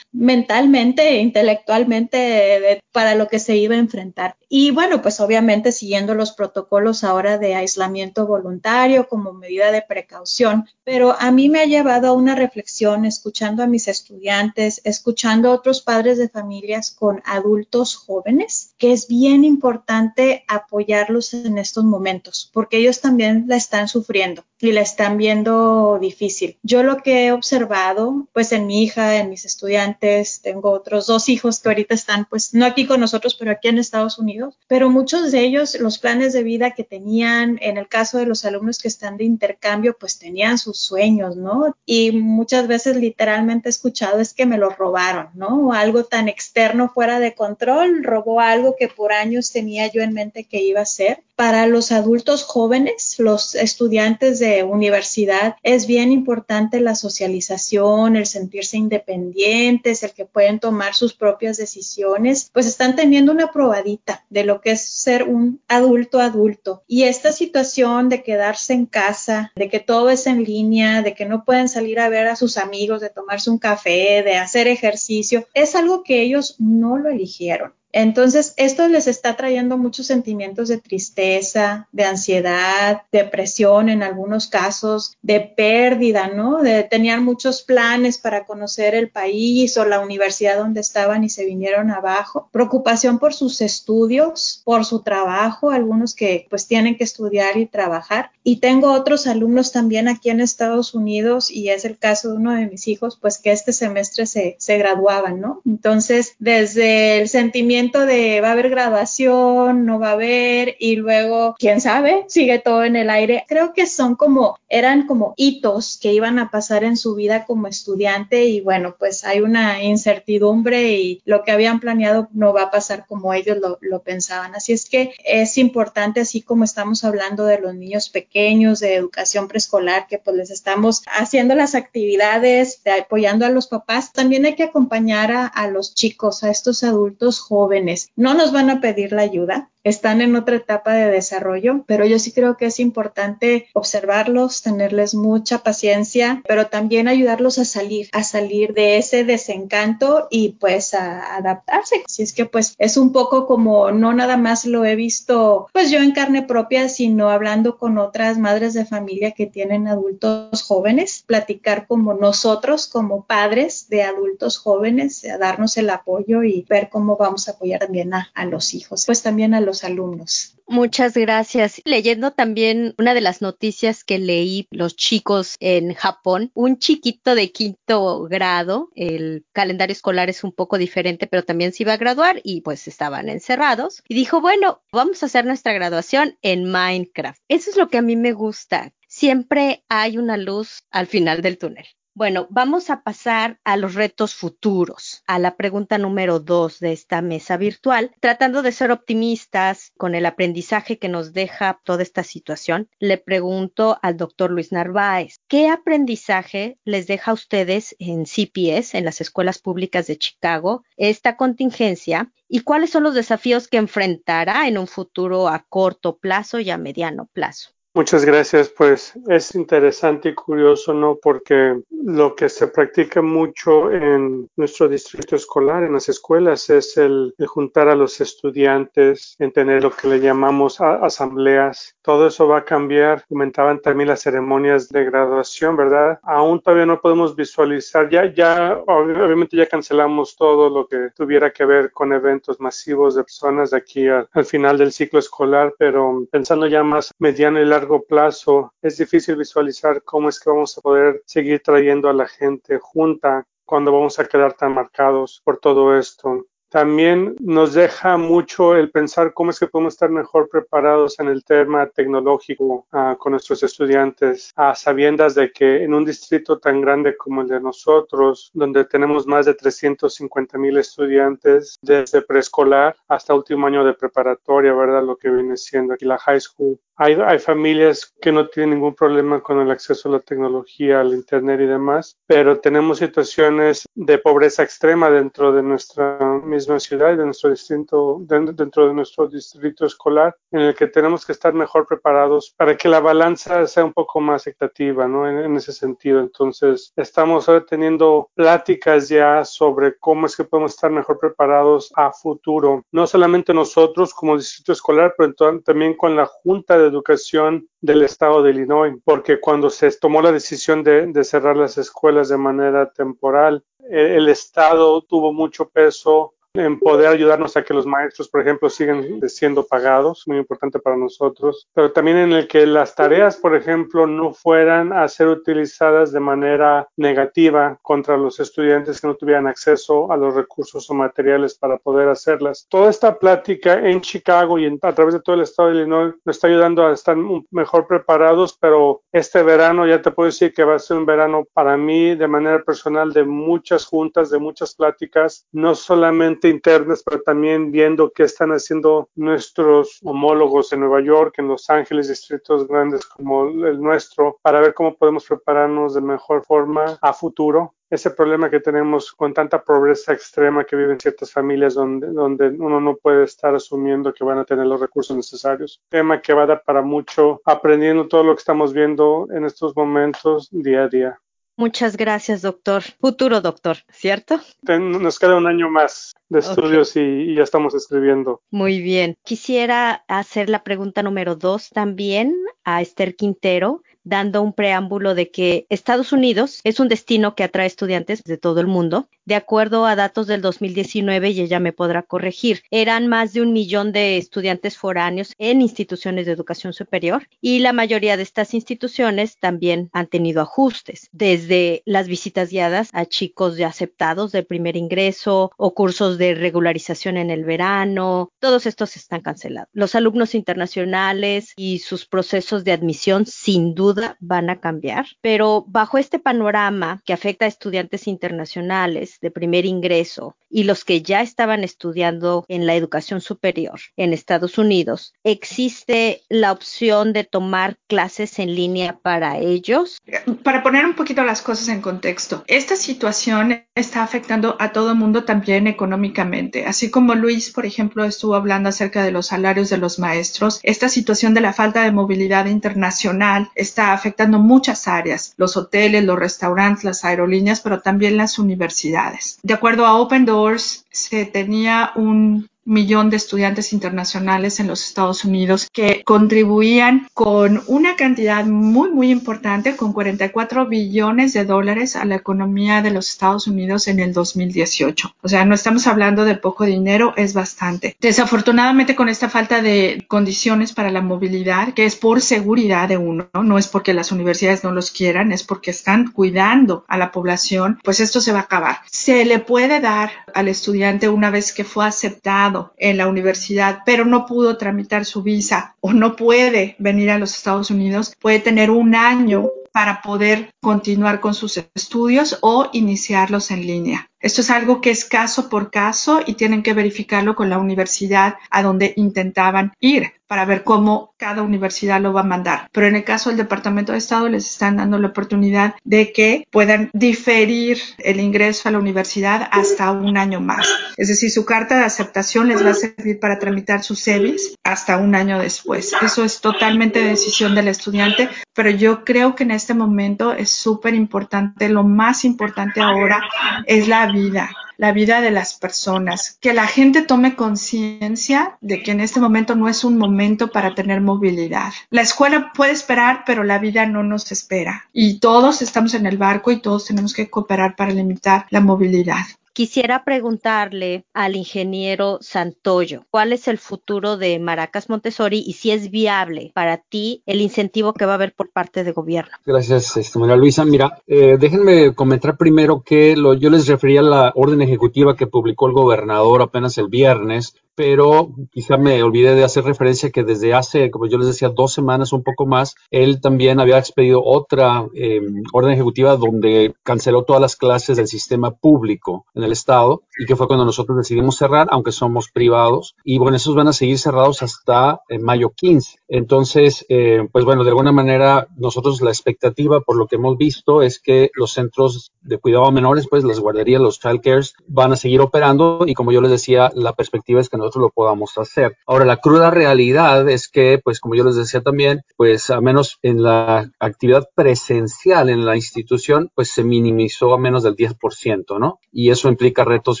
mentalmente e intelectualmente para lo que se iba a enfrentar. Y bueno, pues obviamente siguiendo los protocolos ahora de aislamiento voluntario como medida de precaución, pero a mí me ha llevado a una reflexión escuchando a mis estudiantes, escuchando a otros padres de familias con adultos jóvenes, que es bien importante apoyarlos en estos momentos, porque ellos también la están sufriendo. Y la están viendo difícil. Yo lo que he observado, pues en mi hija, en mis estudiantes, tengo otros dos hijos que ahorita están, pues no aquí con nosotros, pero aquí en Estados Unidos, pero muchos de ellos, los planes de vida que tenían, en el caso de los alumnos que están de intercambio, pues tenían sus sueños, ¿no? Y muchas veces literalmente he escuchado es que me lo robaron, ¿no? Algo tan externo fuera de control, robó algo que por años tenía yo en mente que iba a ser. Para los adultos jóvenes, los estudiantes universidad, es bien importante la socialización, el sentirse independientes, el que pueden tomar sus propias decisiones, pues están teniendo una probadita de lo que es ser un adulto adulto. Y esta situación de quedarse en casa, de que todo es en línea, de que no pueden salir a ver a sus amigos, de tomarse un café, de hacer ejercicio, es algo que ellos no lo eligieron. Entonces, esto les está trayendo muchos sentimientos de tristeza, de ansiedad, depresión en algunos casos, de pérdida, ¿no? De tenían muchos planes para conocer el país o la universidad donde estaban y se vinieron abajo. Preocupación por sus estudios, por su trabajo, algunos que pues tienen que estudiar y trabajar. Y tengo otros alumnos también aquí en Estados Unidos y es el caso de uno de mis hijos, pues que este semestre se, se graduaban, ¿no? Entonces, desde el sentimiento de va a haber graduación, no va a haber, y luego, quién sabe, sigue todo en el aire. Creo que son como, eran como hitos que iban a pasar en su vida como estudiante y bueno, pues hay una incertidumbre y lo que habían planeado no va a pasar como ellos lo, lo pensaban. Así es que es importante, así como estamos hablando de los niños pequeños, de educación preescolar, que pues les estamos haciendo las actividades, de apoyando a los papás, también hay que acompañar a, a los chicos, a estos adultos jóvenes no nos van a pedir la ayuda, están en otra etapa de desarrollo, pero yo sí creo que es importante observarlos, tenerles mucha paciencia, pero también ayudarlos a salir, a salir de ese desencanto y pues a adaptarse. Si es que pues es un poco como no nada más lo he visto pues yo en carne propia, sino hablando con otras madres de familia que tienen adultos jóvenes, platicar como nosotros, como padres de adultos jóvenes, a darnos el apoyo y ver cómo vamos a apoyar también a, a los hijos, pues también a alumnos. Muchas gracias. Leyendo también una de las noticias que leí los chicos en Japón, un chiquito de quinto grado, el calendario escolar es un poco diferente, pero también se iba a graduar y pues estaban encerrados y dijo, bueno, vamos a hacer nuestra graduación en Minecraft. Eso es lo que a mí me gusta. Siempre hay una luz al final del túnel. Bueno, vamos a pasar a los retos futuros, a la pregunta número dos de esta mesa virtual. Tratando de ser optimistas con el aprendizaje que nos deja toda esta situación, le pregunto al doctor Luis Narváez, ¿qué aprendizaje les deja a ustedes en CPS, en las escuelas públicas de Chicago, esta contingencia? ¿Y cuáles son los desafíos que enfrentará en un futuro a corto plazo y a mediano plazo? Muchas gracias, pues es interesante y curioso, ¿no? Porque lo que se practica mucho en nuestro distrito escolar, en las escuelas, es el, juntar a los estudiantes, en tener lo que le llamamos asambleas. Todo eso va a cambiar. Comentaban también las ceremonias de graduación, ¿verdad? Aún todavía no podemos visualizar, ya, ya, obviamente ya cancelamos todo lo que tuviera que ver con eventos masivos de personas de aquí al final del ciclo escolar, pero pensando ya más mediano y largo plazo es difícil visualizar cómo es que vamos a poder seguir trayendo a la gente junta cuando vamos a quedar tan marcados por todo esto. También nos deja mucho el pensar cómo es que podemos estar mejor preparados en el tema tecnológico uh, con nuestros estudiantes, a sabiendas de que en un distrito tan grande como el de nosotros, donde tenemos más de 350 mil estudiantes desde preescolar hasta último año de preparatoria, ¿verdad? Lo que viene siendo aquí la high school. Hay, hay familias que no tienen ningún problema con el acceso a la tecnología, al Internet y demás, pero tenemos situaciones de pobreza extrema dentro de nuestra misma ciudad y de nuestro distrito, dentro de nuestro distrito escolar, en el que tenemos que estar mejor preparados para que la balanza sea un poco más equitativa, ¿no? En, ese sentido. Entonces, estamos ahora teniendo pláticas ya sobre cómo es que podemos estar mejor preparados a futuro, no solamente nosotros como distrito escolar, pero también con la Junta de Educación del Estado de Illinois, porque cuando se tomó la decisión de, de cerrar las escuelas de manera temporal, el Estado tuvo mucho peso en poder ayudarnos a que los maestros, por ejemplo, sigan siendo pagados, muy importante para nosotros, pero también en el que las tareas, por ejemplo, no fueran a ser utilizadas de manera negativa contra los estudiantes que no tuvieran acceso a los recursos o materiales para poder hacerlas. Toda esta plática en Chicago y a través de todo el estado de Illinois nos está ayudando a estar mejor preparados, pero este verano ya te puedo decir que va a ser un verano para mí de manera personal de muchas juntas, de muchas pláticas, no solamente internas, pero también viendo qué están haciendo nuestros homólogos en Nueva York, en Los Ángeles, distritos grandes como el nuestro, para ver cómo podemos prepararnos de mejor forma a futuro ese problema que tenemos con tanta pobreza extrema que viven ciertas familias donde, donde uno no puede estar asumiendo que van a tener los recursos necesarios. Tema que va a dar para mucho aprendiendo todo lo que estamos viendo en estos momentos día a día. Muchas gracias, doctor. Futuro doctor, ¿cierto? Nos queda un año más de estudios y, ya estamos escribiendo. Muy bien. Quisiera hacer la pregunta número dos también a Esther Quintero dando un preámbulo de que Estados Unidos es un destino que atrae estudiantes de todo el mundo. De acuerdo a datos del 2019, y ella me podrá corregir, eran más de un millón de estudiantes foráneos en instituciones de educación superior y la mayoría de estas instituciones también han tenido ajustes, desde las visitas guiadas a chicos ya aceptados de primer ingreso o cursos de regularización en el verano, todos estos están cancelados. Los alumnos internacionales y sus procesos de admisión sin duda van a cambiar, pero bajo este panorama que afecta a estudiantes internacionales de primer ingreso y los que ya estaban estudiando en la educación superior en Estados Unidos, ¿existe la opción de tomar clases en línea para ellos? Para poner un poquito las cosas en contexto, esta situación está afectando a todo el mundo también económicamente, así como Luis, por ejemplo, estuvo hablando acerca de los salarios de los maestros, esta situación de la falta de movilidad internacional está afectando muchas áreas, los hoteles, los restaurantes, las aerolíneas, pero también las universidades. De acuerdo a Open Doors, se tenía un millón de estudiantes internacionales en los Estados Unidos que contribuían con una cantidad muy, muy importante, con 44 billones de dólares a la economía de los Estados Unidos en el 2018. O sea, no estamos hablando de poco dinero, es bastante. Desafortunadamente, con esta falta de condiciones para la movilidad, que es por seguridad de uno, no, no es porque las universidades no los quieran, es porque están cuidando a la población, pues esto se va a acabar. Se le puede dar al estudiante una vez que fue aceptado en la universidad, pero no pudo tramitar su visa o no puede venir a los Estados Unidos, puede tener un año para poder continuar con sus estudios o iniciarlos en línea. Esto es algo que es caso por caso y tienen que verificarlo con la universidad a donde intentaban ir para ver cómo cada universidad lo va a mandar. Pero en el caso del Departamento de Estado les están dando la oportunidad de que puedan diferir el ingreso a la universidad hasta un año más. Es decir, su carta de aceptación les va a servir para tramitar sus SEVIS hasta un año después. Eso es totalmente decisión del estudiante, pero yo creo que en este momento es súper importante. Lo más importante ahora es la vida, la vida de las personas, que la gente tome conciencia de que en este momento no es un momento para tener movilidad. La escuela puede esperar, pero la vida no nos espera y todos estamos en el barco y todos tenemos que cooperar para limitar la movilidad. Quisiera preguntarle al ingeniero Santoyo, ¿cuál es el futuro de Maracas Montessori y si es viable para ti el incentivo que va a haber por parte del gobierno? Gracias, este, María Luisa. Mira, eh, déjenme comentar primero que lo, yo les refería a la orden ejecutiva que publicó el gobernador apenas el viernes pero quizá me olvidé de hacer referencia que desde hace, como yo les decía, dos semanas, un poco más, él también había expedido otra em, orden ejecutiva donde canceló todas las clases del sistema público en el Estado y que fue cuando nosotros decidimos cerrar, aunque somos privados. Y bueno, esos van a seguir cerrados hasta eh, mayo 15. Entonces, eh, pues bueno, de alguna manera, nosotros la expectativa, por lo que hemos visto, es que los centros de cuidado a menores, pues las guarderías, los child cares, van a seguir operando y como yo les decía, la perspectiva es que nosotros lo podamos hacer. Ahora, la cruda realidad es que, pues como yo les decía también, pues a menos en la actividad presencial en la institución, pues se minimizó a menos del 10%, ¿no? Y eso implica retos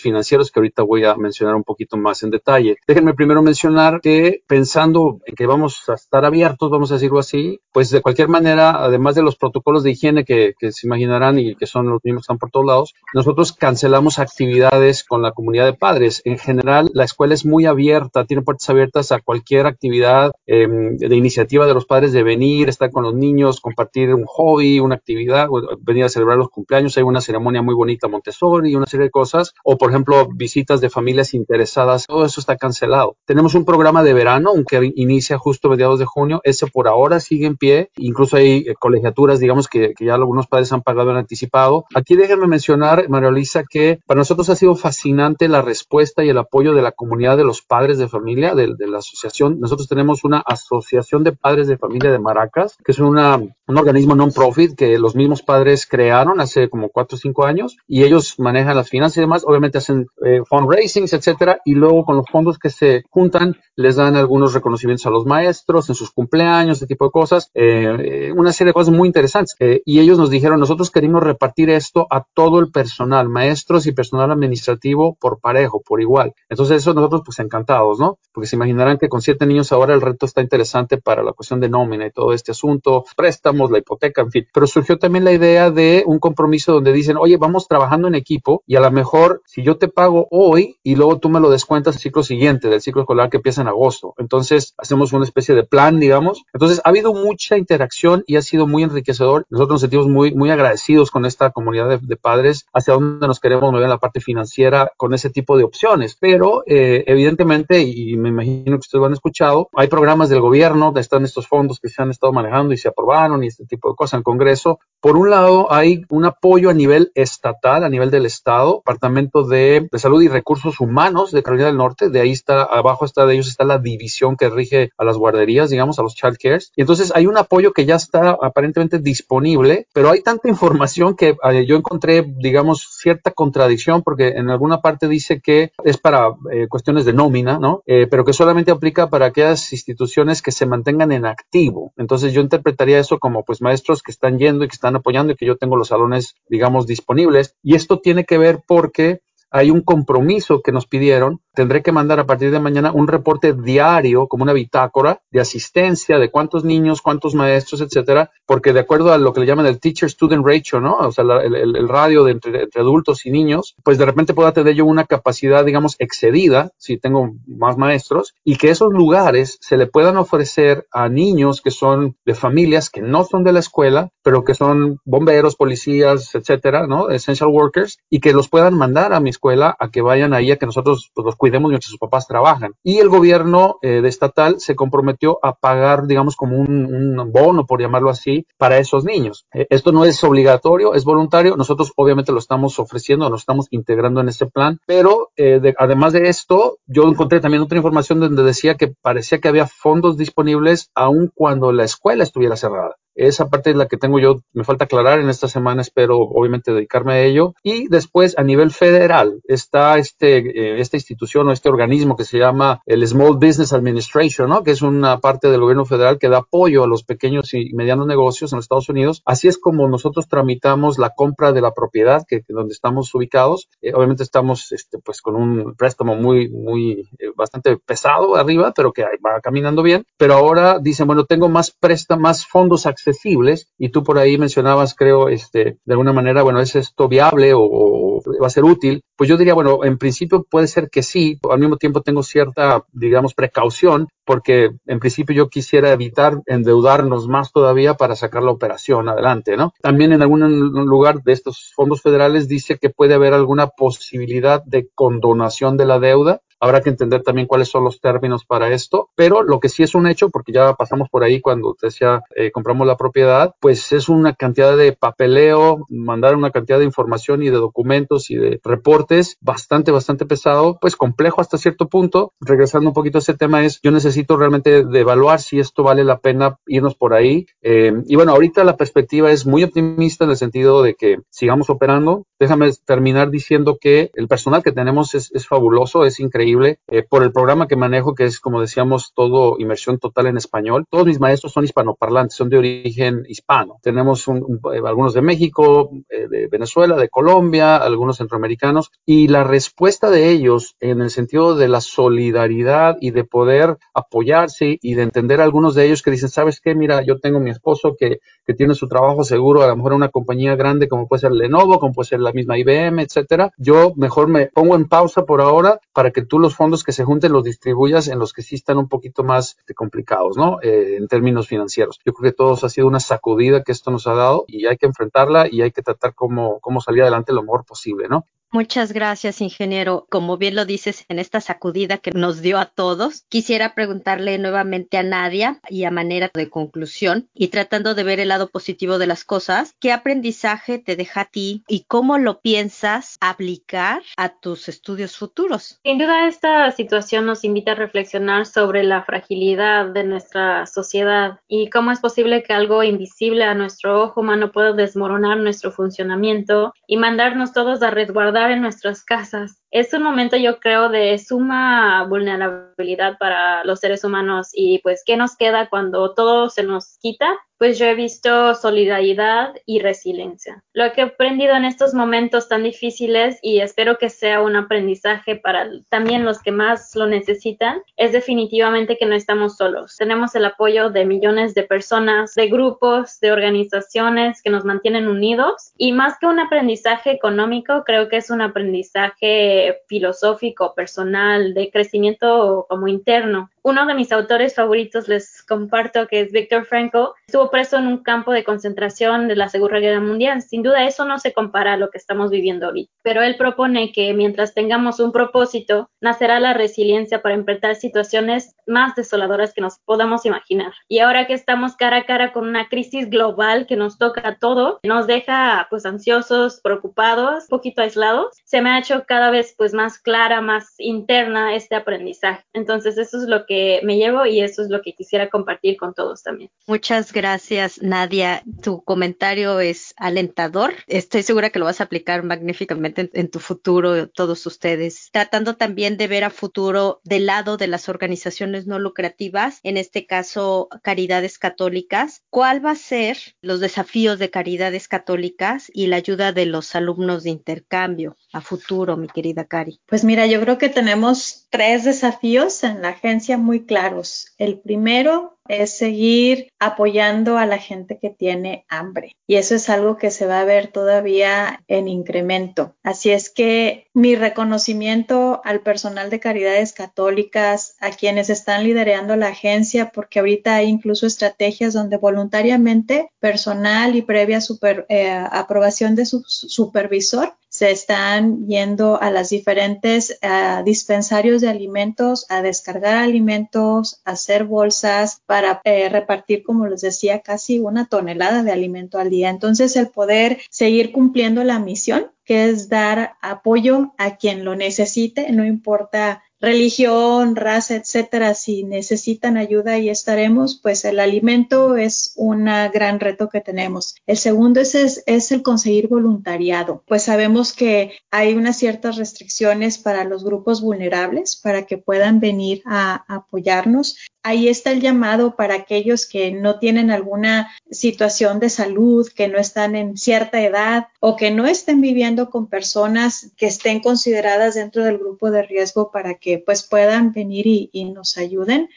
financieros que ahorita voy a mencionar un poquito más en detalle. Déjenme primero mencionar que pensando en que vamos a estar abiertos, vamos a decirlo así, pues de cualquier manera, además de los protocolos de higiene que, que se imaginarán y que son los mismos que están por todos lados, nosotros cancelamos actividades con la comunidad de padres. En general, la escuela es muy abierta, tiene puertas abiertas a cualquier actividad em, de iniciativa de los padres de venir, estar con los niños, compartir un hobby, una actividad, venir a celebrar los cumpleaños. Hay una ceremonia muy bonita Montessori, una serie de cosas. O, por ejemplo, visitas de familias interesadas. Todo eso está cancelado. Tenemos un programa de verano, que inicia justo mediados de junio. Ese por ahora sigue en pie. Incluso hay eh, colegiaturas, digamos, que, que ya algunos padres han pagado en anticipado. Aquí déjenme mencionar, María Luisa, que para nosotros ha sido fascinante la respuesta y el apoyo de la comunidad de los padres de familia, de, de la asociación. Nosotros tenemos una asociación de padres de familia de Maracas, que es una, un organismo non-profit que los mismos padres crearon hace como cuatro o cinco años y ellos manejan las finanzas y demás. Obviamente hacen eh, fundraisings, etcétera, y luego con los fondos que se juntan les dan algunos reconocimientos a los maestros en sus cumpleaños, ese tipo de cosas, eh, una serie de cosas muy interesantes. Eh, y ellos nos dijeron, nosotros queremos repartir esto a todo el personal, maestros y personal administrativo por parejo, por igual. Entonces eso nosotros pues encantados, ¿no? Porque se imaginarán que con siete niños ahora el reto está interesante para la cuestión de nómina y todo este asunto, préstamos, la hipoteca, en fin. Pero surgió también la idea de un compromiso donde dicen, oye, vamos trabajando en equipo y a lo mejor si yo te pago hoy y luego tú me lo descuentas el ciclo siguiente, del ciclo escolar que empieza en agosto. Entonces hacemos una especie de plan, digamos. Entonces ha habido mucha interacción y ha sido muy enriquecedor. Nosotros nos sentimos muy, muy agradecidos con esta comunidad de, de padres hacia dónde nos queremos mover en la parte financiera con ese tipo de opciones. Pero eh, evidentemente, y me imagino que ustedes lo han escuchado, hay programas del gobierno, están estos fondos que se han estado manejando y se aprobaron y este tipo de cosas en Congreso. Por un lado, hay un apoyo a nivel estatal, a nivel del Estado, Departamento de, Salud y Recursos Humanos de Carolina del Norte. De ahí está, abajo está de ellos, está la división que rige a las guarderías, digamos, a los child cares. Y entonces hay un apoyo que ya está aparentemente disponible, pero hay tanta información que eh, yo encontré, digamos, cierta contradicción porque en alguna parte dice que es para eh, cuestiones de nómina, ¿no? Eh, pero que solamente aplica para aquellas instituciones que se mantengan en activo. Entonces yo interpretaría eso como pues maestros que están yendo y que están apoyando y que yo tengo los salones, digamos, disponibles. Y esto tiene que ver porque hay un compromiso que nos pidieron tendré que mandar a partir de mañana un reporte diario, como una bitácora de asistencia, de cuántos niños, cuántos maestros, etcétera, porque de acuerdo a lo que le llaman el teacher-student ratio, ¿no? O sea, la, el, el, radio de entre, entre, adultos y niños, pues de repente pueda tener yo una capacidad, digamos, excedida, si tengo más maestros, y que esos lugares se le puedan ofrecer a niños que son de familias que no son de la escuela, pero que son bomberos, policías, etcétera, ¿no? Essential workers, y que los puedan mandar a mi escuela a que vayan ahí, a que nosotros pues, los cuidemos sus papás trabajan. Y el gobierno eh, estatal se comprometió a pagar, digamos, como un, bono, por llamarlo así, para esos niños. Eh, esto no es obligatorio, es voluntario. Nosotros obviamente lo estamos ofreciendo, nos estamos integrando en ese plan, pero eh, de, además de esto, yo encontré también otra información donde decía que parecía que había fondos disponibles aun cuando la escuela estuviera cerrada. Esa parte es la que tengo yo, me falta aclarar en esta semana, espero obviamente dedicarme a ello. Y después a nivel federal está este, eh, esta institución o este organismo que se llama el Small Business Administration, ¿no? que es una parte del gobierno federal que da apoyo a los pequeños y medianos negocios en los Estados Unidos. Así es como nosotros tramitamos la compra de la propiedad que, que donde estamos ubicados. Eh, obviamente estamos este, pues con un préstamo muy, muy, eh, bastante pesado arriba, pero que va caminando bien. Pero ahora dicen, bueno, tengo más presta, más fondos accesibles accesibles y tú por ahí mencionabas, creo, este, de alguna manera, bueno, ¿es esto viable o, o, va a ser útil? Pues yo diría, bueno, en principio puede ser que sí, al mismo tiempo tengo cierta, digamos, precaución porque en principio yo quisiera evitar endeudarnos más todavía para sacar la operación adelante, ¿no? También en algún lugar de estos fondos federales dice que puede haber alguna posibilidad de condonación de la deuda, Habrá que entender también cuáles son los términos para esto, pero lo que sí es un hecho, porque ya pasamos por ahí cuando decía eh, compramos la propiedad, pues es una cantidad de papeleo, mandar una cantidad de información y de documentos y de reportes bastante, bastante pesado, pues complejo hasta cierto punto. Regresando un poquito a ese tema es, yo necesito realmente de evaluar si esto vale la pena irnos por ahí. Eh, y bueno, ahorita la perspectiva es muy optimista en el sentido de que sigamos operando, déjame terminar diciendo que el personal que tenemos es, fabuloso, es increíble. Eh, por el programa que manejo, que es, como decíamos, todo inmersión total en español, todos mis maestros son hispanoparlantes, son de origen hispano. Tenemos eh, algunos de México, eh, de Venezuela, de Colombia, algunos centroamericanos, y la respuesta de ellos en el sentido de la solidaridad y de poder apoyarse y de entender a algunos de ellos que dicen, ¿sabes qué? Mira, yo tengo mi esposo que, que tiene su trabajo seguro, a lo mejor una compañía grande como puede ser Lenovo, como puede ser la misma IBM, etcétera. Yo mejor me pongo en pausa por ahora para que tú los fondos que se junten los distribuyas en los que sí están un poquito más este, complicados, ¿no? Eh, en términos financieros. Yo creo que todos ha sido una sacudida que esto nos ha dado y hay que enfrentarla y hay que tratar cómo, cómo salir adelante lo mejor posible, ¿no? Muchas gracias, ingeniero. Como bien lo dices, en esta sacudida que nos dio a todos, quisiera preguntarle nuevamente a Nadia y a manera de conclusión y tratando de ver el lado positivo de las cosas, ¿qué aprendizaje te deja a ti y cómo lo piensas aplicar a tus estudios futuros? Sin duda, esta situación nos invita a reflexionar sobre la fragilidad de nuestra sociedad y cómo es posible que algo invisible a nuestro ojo humano pueda desmoronar nuestro funcionamiento y mandarnos todos a resguardar en nuestras casas. Es un momento, yo creo, de suma vulnerabilidad para los seres humanos y pues, ¿qué nos queda cuando todo se nos quita? pues yo he visto solidaridad y resiliencia. Lo que he aprendido en estos momentos tan difíciles y espero que sea un aprendizaje para también los que más lo necesitan, es definitivamente que no estamos solos. Tenemos el apoyo de millones de personas, de grupos, de organizaciones que nos mantienen unidos y más que un aprendizaje económico, creo que es un aprendizaje filosófico, personal, de crecimiento como interno. Uno de mis autores favoritos les comparto que es Viktor Frankl, estuvo preso en un campo de concentración de la Segunda Guerra Mundial. Sin duda eso no se compara a lo que estamos viviendo ahorita, pero él propone que mientras tengamos un propósito, nacerá la resiliencia para enfrentar situaciones más desoladoras que nos podamos imaginar. Y ahora que estamos cara a cara con una crisis global que nos toca a todo, nos deja pues ansiosos, preocupados, un poquito aislados, se me ha hecho cada vez pues más clara, más interna este aprendizaje. Entonces eso es lo me llevo y eso es lo que quisiera compartir con todos también. Muchas gracias, Nadia. Tu comentario es alentador. Estoy segura que lo vas a aplicar magníficamente en, tu futuro, todos ustedes. Tratando también de ver a futuro del lado de las organizaciones no lucrativas, en este caso, caridades católicas. ¿Cuál va a ser los desafíos de caridades católicas y la ayuda de los alumnos de intercambio a futuro, mi querida Cari? Pues mira, yo creo que tenemos tres desafíos en la agencia muy claros. El primero es seguir apoyando a la gente que tiene hambre. Y eso es algo que se va a ver todavía en incremento. Así es que mi reconocimiento al personal de caridades católicas, a quienes están liderando la agencia, porque ahorita hay incluso estrategias donde voluntariamente personal y previa super, eh, aprobación de su supervisor se están yendo a las diferentes dispensarios de alimentos a descargar alimentos, a hacer bolsas para eh, repartir, como les decía, casi una tonelada de alimento al día. Entonces, el poder seguir cumpliendo la misión, que es dar apoyo a quien lo necesite, no importa religión, raza, etcétera, si necesitan ayuda y estaremos, pues el alimento es un gran reto que tenemos. El segundo es, el conseguir voluntariado, pues sabemos que hay unas ciertas restricciones para los grupos vulnerables para que puedan venir a apoyarnos. Ahí está el llamado para aquellos que no tienen alguna situación de salud, que no están en cierta edad o que no estén viviendo con personas que estén consideradas dentro del grupo de riesgo para que pues puedan venir y, nos ayuden.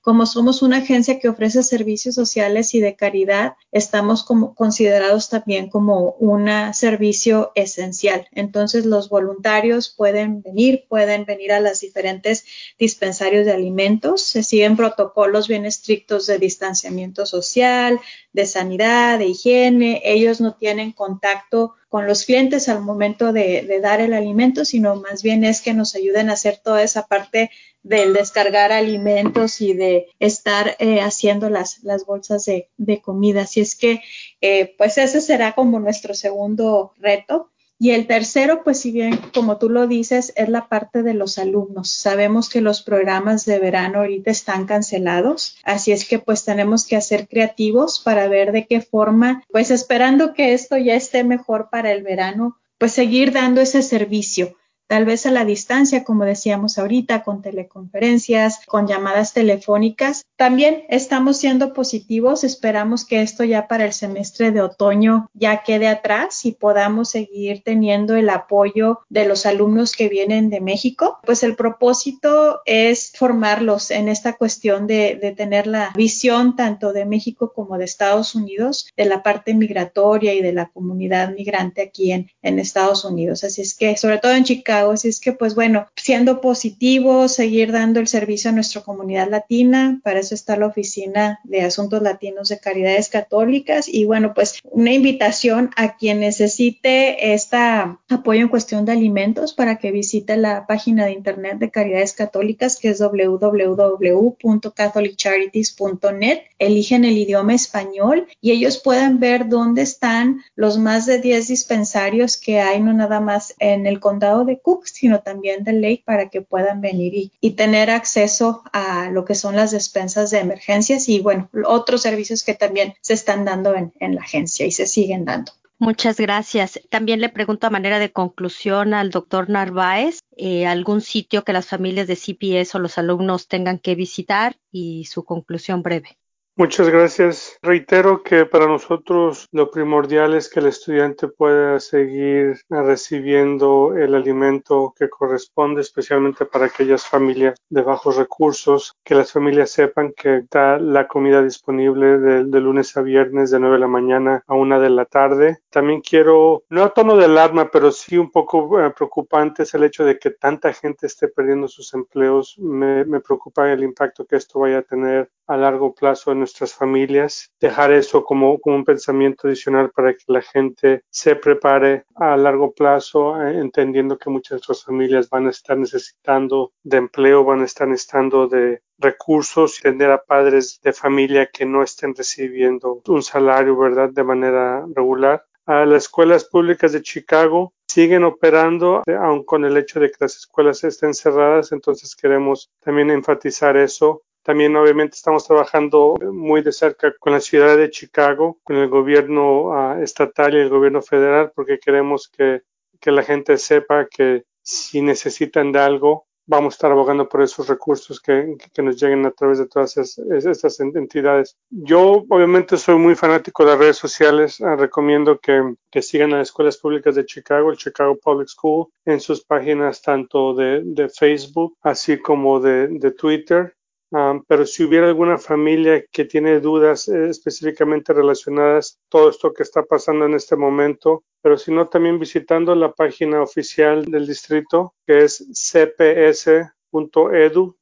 Como somos una agencia que ofrece servicios sociales y de caridad, estamos considerados también como un servicio esencial. Entonces los voluntarios pueden venir, pueden venir a las diferentes dispensarios de alimentos, se siguen protocolos bien estrictos de distanciamiento social, de sanidad, de higiene. Ellos no tienen contacto con los clientes al momento de, dar el alimento, sino más bien es que nos ayuden a hacer toda esa parte del descargar alimentos y de estar eh, haciendo las, bolsas de, comida. Así es que, eh, pues ese será como nuestro segundo reto. Y el tercero, pues si bien, como tú lo dices, es la parte de los alumnos. Sabemos que los programas de verano ahorita están cancelados, así es que pues tenemos que hacer creativos para ver de qué forma, pues esperando que esto ya esté mejor para el verano, pues seguir dando ese servicio tal vez a la distancia, como decíamos ahorita, con teleconferencias, con llamadas telefónicas. También estamos siendo positivos, esperamos que esto ya para el semestre de otoño ya quede atrás y podamos seguir teniendo el apoyo de los alumnos que vienen de México. Pues el propósito es formarlos en esta cuestión de, tener la visión tanto de México como de Estados Unidos, de la parte migratoria y de la comunidad migrante aquí en, en Estados Unidos. Así es que, sobre todo en Chicago, Así es que, pues bueno, siendo positivos, seguir dando el servicio a nuestra comunidad latina. Para eso está la Oficina de Asuntos Latinos de Caridades Católicas. Y bueno, pues una invitación a quien necesite este apoyo en cuestión de alimentos para que visite la página de internet de Caridades Católicas, que es www.catholiccharities.net. Eligen el idioma español y ellos pueden ver dónde están los más de 10 dispensarios que hay, no nada más en el condado de Sino también de ley para que puedan venir y, tener acceso a lo que son las despensas de emergencias y bueno, otros servicios que también se están dando en, la agencia y se siguen dando. Muchas gracias. También le pregunto a manera de conclusión al doctor Narváez, eh, algún sitio que las familias de CPS o los alumnos tengan que visitar y su conclusión breve. Muchas gracias. Reitero que para nosotros lo primordial es que el estudiante pueda seguir recibiendo el alimento que corresponde, especialmente para aquellas familias de bajos recursos, que las familias sepan que está la comida disponible de, lunes a viernes de 9 de la mañana a 1 de la tarde. También quiero, no a tono de alarma, pero sí un poco eh, preocupante es el hecho de que tanta gente esté perdiendo sus empleos. Me, me preocupa el impacto que esto vaya a tener a largo plazo en nuestras familias, dejar eso como, un pensamiento adicional para que la gente se prepare a largo plazo, eh, entendiendo que muchas de nuestras familias van a estar necesitando de empleo, van a estar necesitando de recursos y tener a padres de familia que no estén recibiendo un salario, ¿verdad?, de manera regular. Las escuelas públicas de Chicago siguen operando, aun con el hecho de que las escuelas estén cerradas, entonces queremos también enfatizar eso también obviamente estamos trabajando muy de cerca con la ciudad de Chicago, con el gobierno ah, estatal y el gobierno federal, porque queremos que, la gente sepa que si necesitan de algo, vamos a estar abogando por esos recursos que, nos lleguen a través de todas estas entidades. Yo obviamente soy muy fanático de las redes sociales, ah, recomiendo que, sigan a las escuelas públicas de Chicago, el Chicago Public School, en sus páginas tanto de, Facebook así como de Twitter pero si hubiera alguna familia que tiene dudas eh, específicamente relacionadas a todo esto que está pasando en este momento, pero si no también visitando la página oficial del distrito que es cps.edu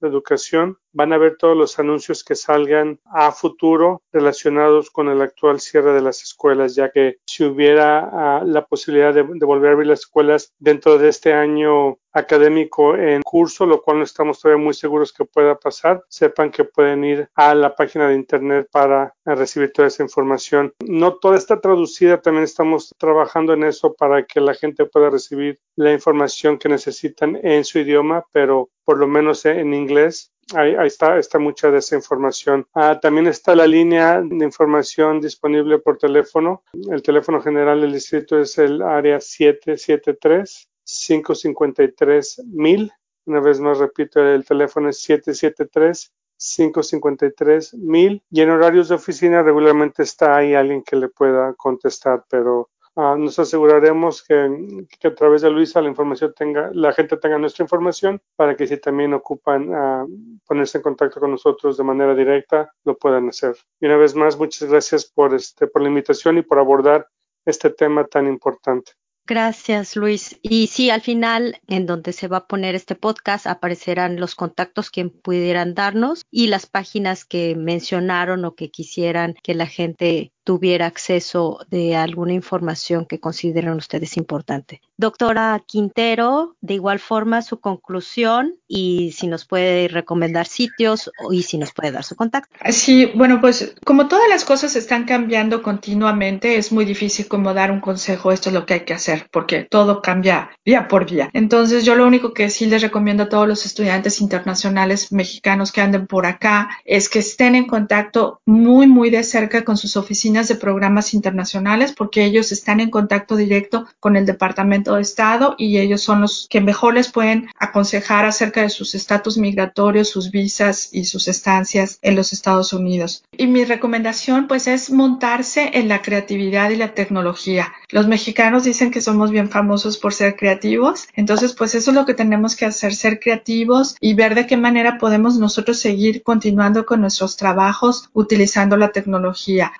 de educación van a ver todos los anuncios que salgan a futuro relacionados con el actual cierre de las escuelas, ya que si hubiera ah, la posibilidad de, volver a abrir las escuelas dentro de este año académico en curso, lo cual no estamos todavía muy seguros que pueda pasar, sepan que pueden ir a la página de internet para recibir toda esa información. No toda está traducida, también estamos trabajando en eso para que la gente pueda recibir la información que necesitan en su idioma, pero por lo menos en inglés Ahí, está, está mucha de esa información. Ah, también está la línea de información disponible por teléfono. El teléfono general del distrito es el área 773 553 mil. Una vez más repito, el teléfono es 773 553 mil y en horarios de oficina regularmente está ahí alguien que le pueda contestar, pero Ah, nos aseguraremos que, a través de Luisa la información tenga, la gente tenga nuestra información para que si también ocupan uh, ponerse en contacto con nosotros de manera directa, lo puedan hacer. Y una vez más, muchas gracias por, este, por la invitación y por abordar este tema tan importante. Gracias, Luis. Y sí, al final, en donde se va a poner este podcast, aparecerán los contactos que pudieran darnos y las páginas que mencionaron o que quisieran que la gente tuviera acceso de alguna información que consideren ustedes importante. Doctora Quintero, de igual forma su conclusión y si nos puede recomendar sitios y si nos puede dar su contacto. Sí, bueno, pues como todas las cosas están cambiando continuamente, es muy difícil como dar un consejo, esto es lo que hay que hacer, porque todo cambia día por día. Entonces yo lo único que sí les recomiendo a todos los estudiantes internacionales mexicanos que anden por acá es que estén en contacto muy, muy de cerca con sus oficinas oficinas de programas internacionales porque ellos están en contacto directo con el Departamento de Estado y ellos son los que mejor les pueden aconsejar acerca de sus estatus migratorios, sus visas y sus estancias en los Estados Unidos. Y mi recomendación pues es montarse en la creatividad y la tecnología. Los mexicanos dicen que somos bien famosos por ser creativos, entonces pues eso es lo que tenemos que hacer, ser creativos y ver de qué manera podemos nosotros seguir continuando con nuestros trabajos utilizando la tecnología,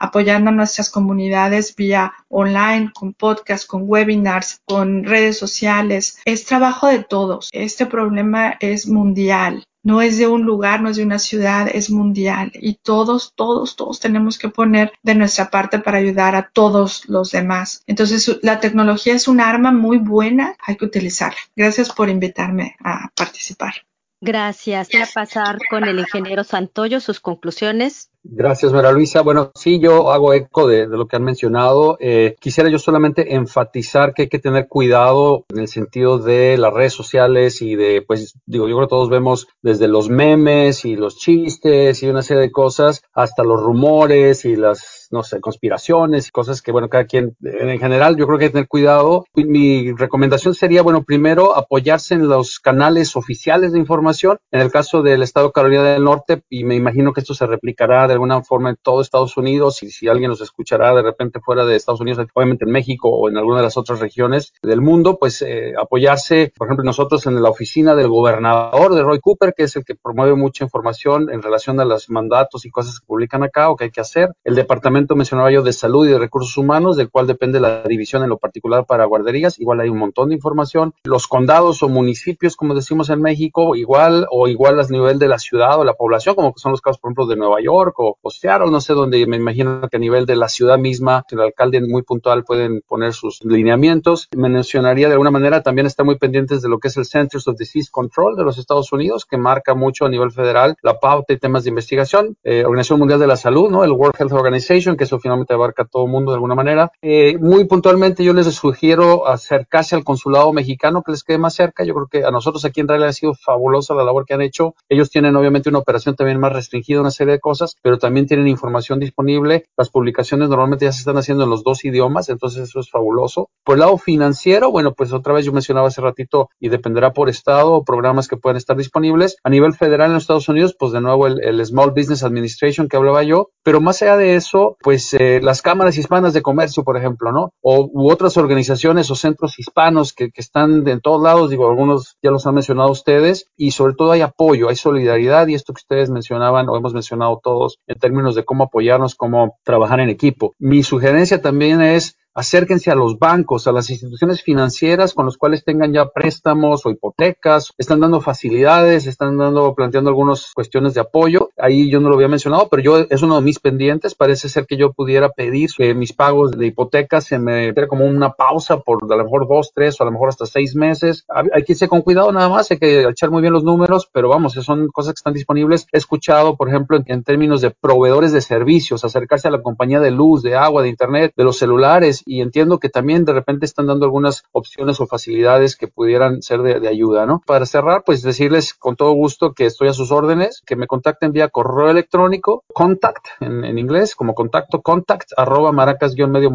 a nuestras comunidades vía online, con podcast, con webinars, con redes sociales. Es trabajo de todos. Este problema es mundial no es de un lugar, no es de una ciudad, es mundial y todos, todos, todos tenemos que poner de nuestra parte para ayudar a todos los demás. Entonces, la tecnología es un arma muy buena, hay que utilizarla. Gracias por invitarme a participar. Gracias. Voy a pasar con el ingeniero Santoyo sus conclusiones. Gracias, María Luisa. Bueno, sí, yo hago eco de, lo que han mencionado. Eh, quisiera yo solamente enfatizar que hay que tener cuidado en el sentido de las redes sociales y de, pues, digo, yo creo que todos vemos desde los memes y los chistes y una serie de cosas hasta los rumores y las no sé, conspiraciones y cosas que, bueno, cada quien, en general, yo creo que hay que tener cuidado. Mi recomendación sería, bueno, primero apoyarse en los canales oficiales de información. En el caso del Estado de Carolina del Norte, y me imagino que esto se replicará de alguna forma en todo Estados Unidos y si alguien nos escuchará de repente fuera de Estados Unidos, obviamente en México o en alguna de las otras regiones del mundo, pues eh, apoyarse, por ejemplo, nosotros en la oficina del gobernador de Roy Cooper, que es el que promueve mucha información en relación a los mandatos y cosas que publican acá o que hay que hacer. El departamento mencionaba yo de salud y de recursos humanos, del cual depende la división en lo particular para guarderías, igual hay un montón de información. Los condados o municipios, como decimos en México, igual o igual a nivel de la ciudad o la población, como son los casos, por ejemplo, de Nueva York o, o no sé dónde, me imagino que a nivel de la ciudad misma, el alcalde muy puntual pueden poner sus lineamientos. Me mencionaría de alguna manera también está muy pendientes de lo que es el Centers of Disease Control de los Estados Unidos, que marca mucho a nivel federal la pauta y temas de investigación. Eh, Organización Mundial de la Salud, ¿no? El World Health Organization, que eso finalmente abarca a todo el mundo de alguna manera. Eh, muy puntualmente yo les sugiero acercarse al consulado mexicano que les quede más cerca. Yo creo que a nosotros aquí en realidad ha sido fabulosa la labor que han hecho. Ellos tienen obviamente una operación también más restringida, una serie de cosas, pero también tienen información disponible. Las publicaciones normalmente ya se están haciendo en los dos idiomas, entonces eso es fabuloso. Por el lado financiero, bueno, pues otra vez yo mencionaba hace ratito y dependerá por estado o programas que puedan estar disponibles. A nivel federal en los Estados Unidos, pues de nuevo el, el Small Business Administration que hablaba yo, pero más allá de eso, pues eh, las cámaras hispanas de comercio, por ejemplo, ¿no? O u otras organizaciones o centros hispanos que, que están en todos lados, digo, algunos ya los han mencionado ustedes, y sobre todo hay apoyo, hay solidaridad y esto que ustedes mencionaban o hemos mencionado todos en términos de cómo apoyarnos, cómo trabajar en equipo. Mi sugerencia también es acérquense a los bancos, a las instituciones financieras con los cuales tengan ya préstamos o hipotecas, están dando facilidades, están dando, planteando algunas cuestiones de apoyo. Ahí yo no lo había mencionado, pero yo es uno de mis pendientes. Parece ser que yo pudiera pedir que mis pagos de hipotecas se me diera como una pausa por a lo mejor dos, tres o a lo mejor hasta seis meses. Hay que irse con cuidado nada más, hay que echar muy bien los números, pero vamos, son cosas que están disponibles. He escuchado, por ejemplo, en términos de proveedores de servicios, acercarse a la compañía de luz, de agua, de internet, de los celulares y entiendo que también de repente están dando algunas opciones o facilidades que pudieran ser de, ayuda, ¿no? Para cerrar, pues decirles con todo gusto que estoy a sus órdenes, que me contacten vía correo electrónico, contact en, en inglés, como contacto, contact arroba maracas-medio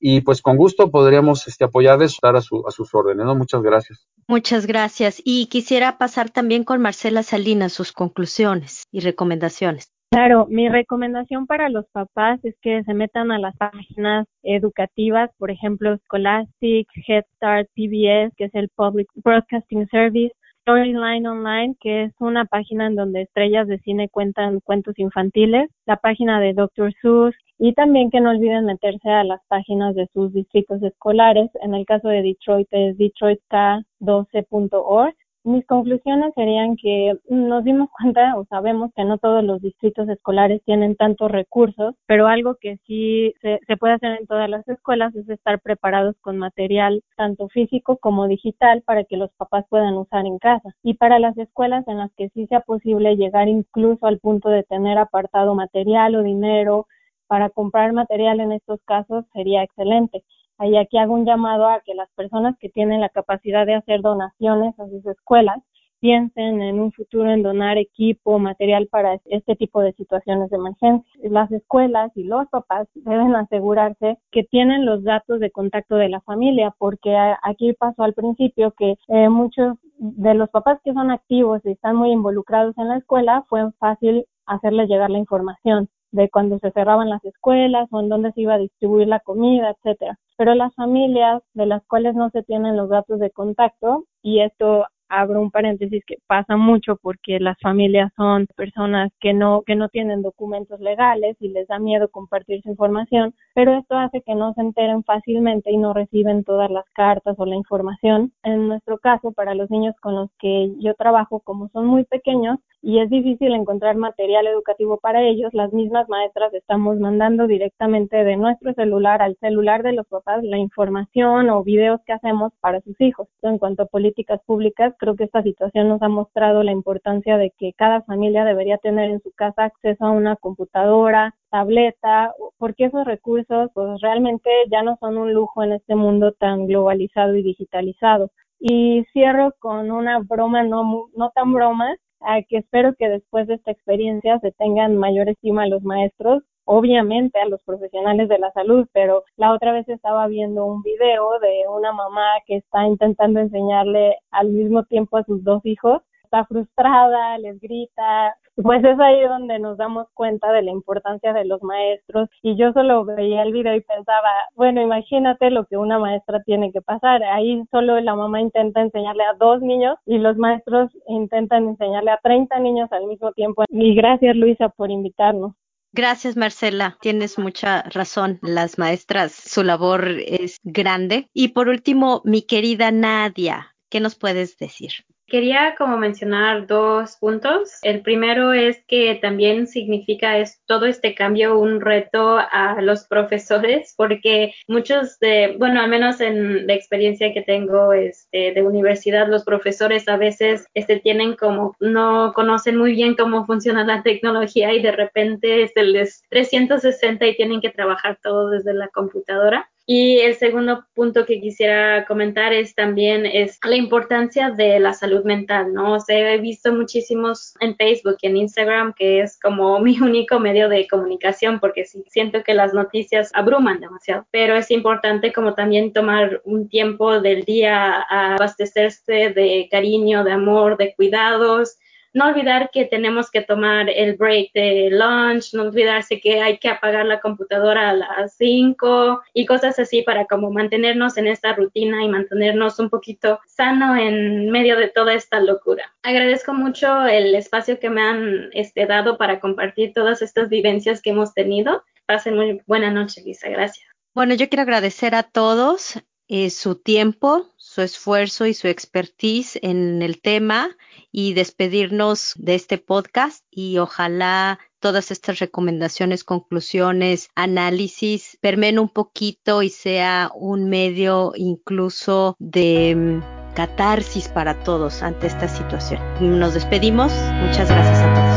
y pues con gusto podríamos este, apoyarles, estar a, su, a sus órdenes, ¿no? Muchas gracias. Muchas gracias. Y quisiera pasar también con Marcela Salinas sus conclusiones y recomendaciones. Claro, mi recomendación para los papás es que se metan a las páginas educativas, por ejemplo, Scholastic, Head Start, PBS, que es el Public Broadcasting Service, Storyline Online, que es una página en donde estrellas de cine cuentan cuentos infantiles, la página de Dr. Seuss y también que no olviden meterse a las páginas de sus distritos escolares. En el caso de Detroit es detroitk12.org mis conclusiones serían que nos dimos cuenta o sabemos que no todos los distritos escolares tienen tantos recursos, pero algo que sí se, se, puede hacer en todas las escuelas es estar preparados con material tanto físico como digital para que los papás puedan usar en casa. Y para las escuelas en las que sí sea posible llegar incluso al punto de tener apartado material o dinero para comprar material en estos casos sería excelente. Ahí aquí hago un llamado a que las personas que tienen la capacidad de hacer donaciones a sus escuelas piensen en un futuro en donar equipo, material para este tipo de situaciones de emergencia. Las escuelas y los papás deben asegurarse que tienen los datos de contacto de la familia, porque aquí pasó al principio que eh, muchos de los papás que son activos y están muy involucrados en la escuela, fue fácil hacerles llegar la información de cuando se cerraban las escuelas o en dónde se iba a distribuir la comida, etcétera. Pero las familias de las cuales no se tienen los datos de contacto, y esto abro un paréntesis que pasa mucho porque las familias son personas que no que no tienen documentos legales y les da miedo compartir su información, pero esto hace que no se enteren fácilmente y no reciben todas las cartas o la información. En nuestro caso, para los niños con los que yo trabajo, como son muy pequeños, y es difícil encontrar material educativo para ellos, las mismas maestras estamos mandando directamente de nuestro celular al celular de los papás la información o videos que hacemos para sus hijos. En cuanto a políticas públicas, creo que esta situación nos ha mostrado la importancia de que cada familia debería tener en su casa acceso a una computadora, tableta, porque esos recursos pues realmente ya no son un lujo en este mundo tan globalizado y digitalizado. Y cierro con una broma no, no tan broma, a que espero que después de esta experiencia se tengan mayor estima a los maestros, obviamente a los profesionales de la salud, pero la otra vez estaba viendo un video de una mamá que está intentando enseñarle al mismo tiempo a sus dos hijos. Está frustrada, les grita, pues es ahí donde nos damos cuenta de la importancia de los maestros y yo solo veía el video y pensaba, bueno, imagínate lo que una maestra tiene que pasar, ahí solo la mamá intenta enseñarle a dos niños y los maestros intentan enseñarle a 30 niños al mismo tiempo y gracias Luisa por invitarnos. Gracias, Marcela. Tienes mucha razón. Las maestras, su labor es grande. Y por último, mi querida Nadia, ¿qué nos puedes decir? Quería como mencionar dos puntos. El primero es que también significa es, todo este cambio un reto a los profesores porque muchos de, bueno, al menos en la experiencia que tengo este, de universidad, los profesores a veces este, tienen como, no conocen muy bien cómo funciona la tecnología y de repente es el 360 y tienen que trabajar todo desde la computadora. Y el segundo punto que quisiera comentar es también es la importancia de la salud mental, ¿no? O he visto muchísimos en Facebook y en Instagram que es como mi único medio de comunicación porque sí, siento que las noticias abruman demasiado, pero es importante como también tomar un tiempo del día a abastecerse de cariño, de amor, de cuidados no olvidar que tenemos que tomar el break de lunch, no olvidarse que hay que apagar la computadora a las 5 y cosas así para como mantenernos en esta rutina y mantenernos un poquito sano en medio de toda esta locura. Agradezco mucho el espacio que me han este, dado para compartir todas estas vivencias que hemos tenido. Pasen muy buena noche, Lisa. Gracias. Bueno, yo quiero agradecer a todos eh, su tiempo, su esfuerzo y su expertise en el tema y despedirnos de este podcast y ojalá todas estas recomendaciones, conclusiones, análisis permeen un poquito y sea un medio incluso de mm, catarsis para todos ante esta situación. Nos despedimos. Muchas gracias a todos.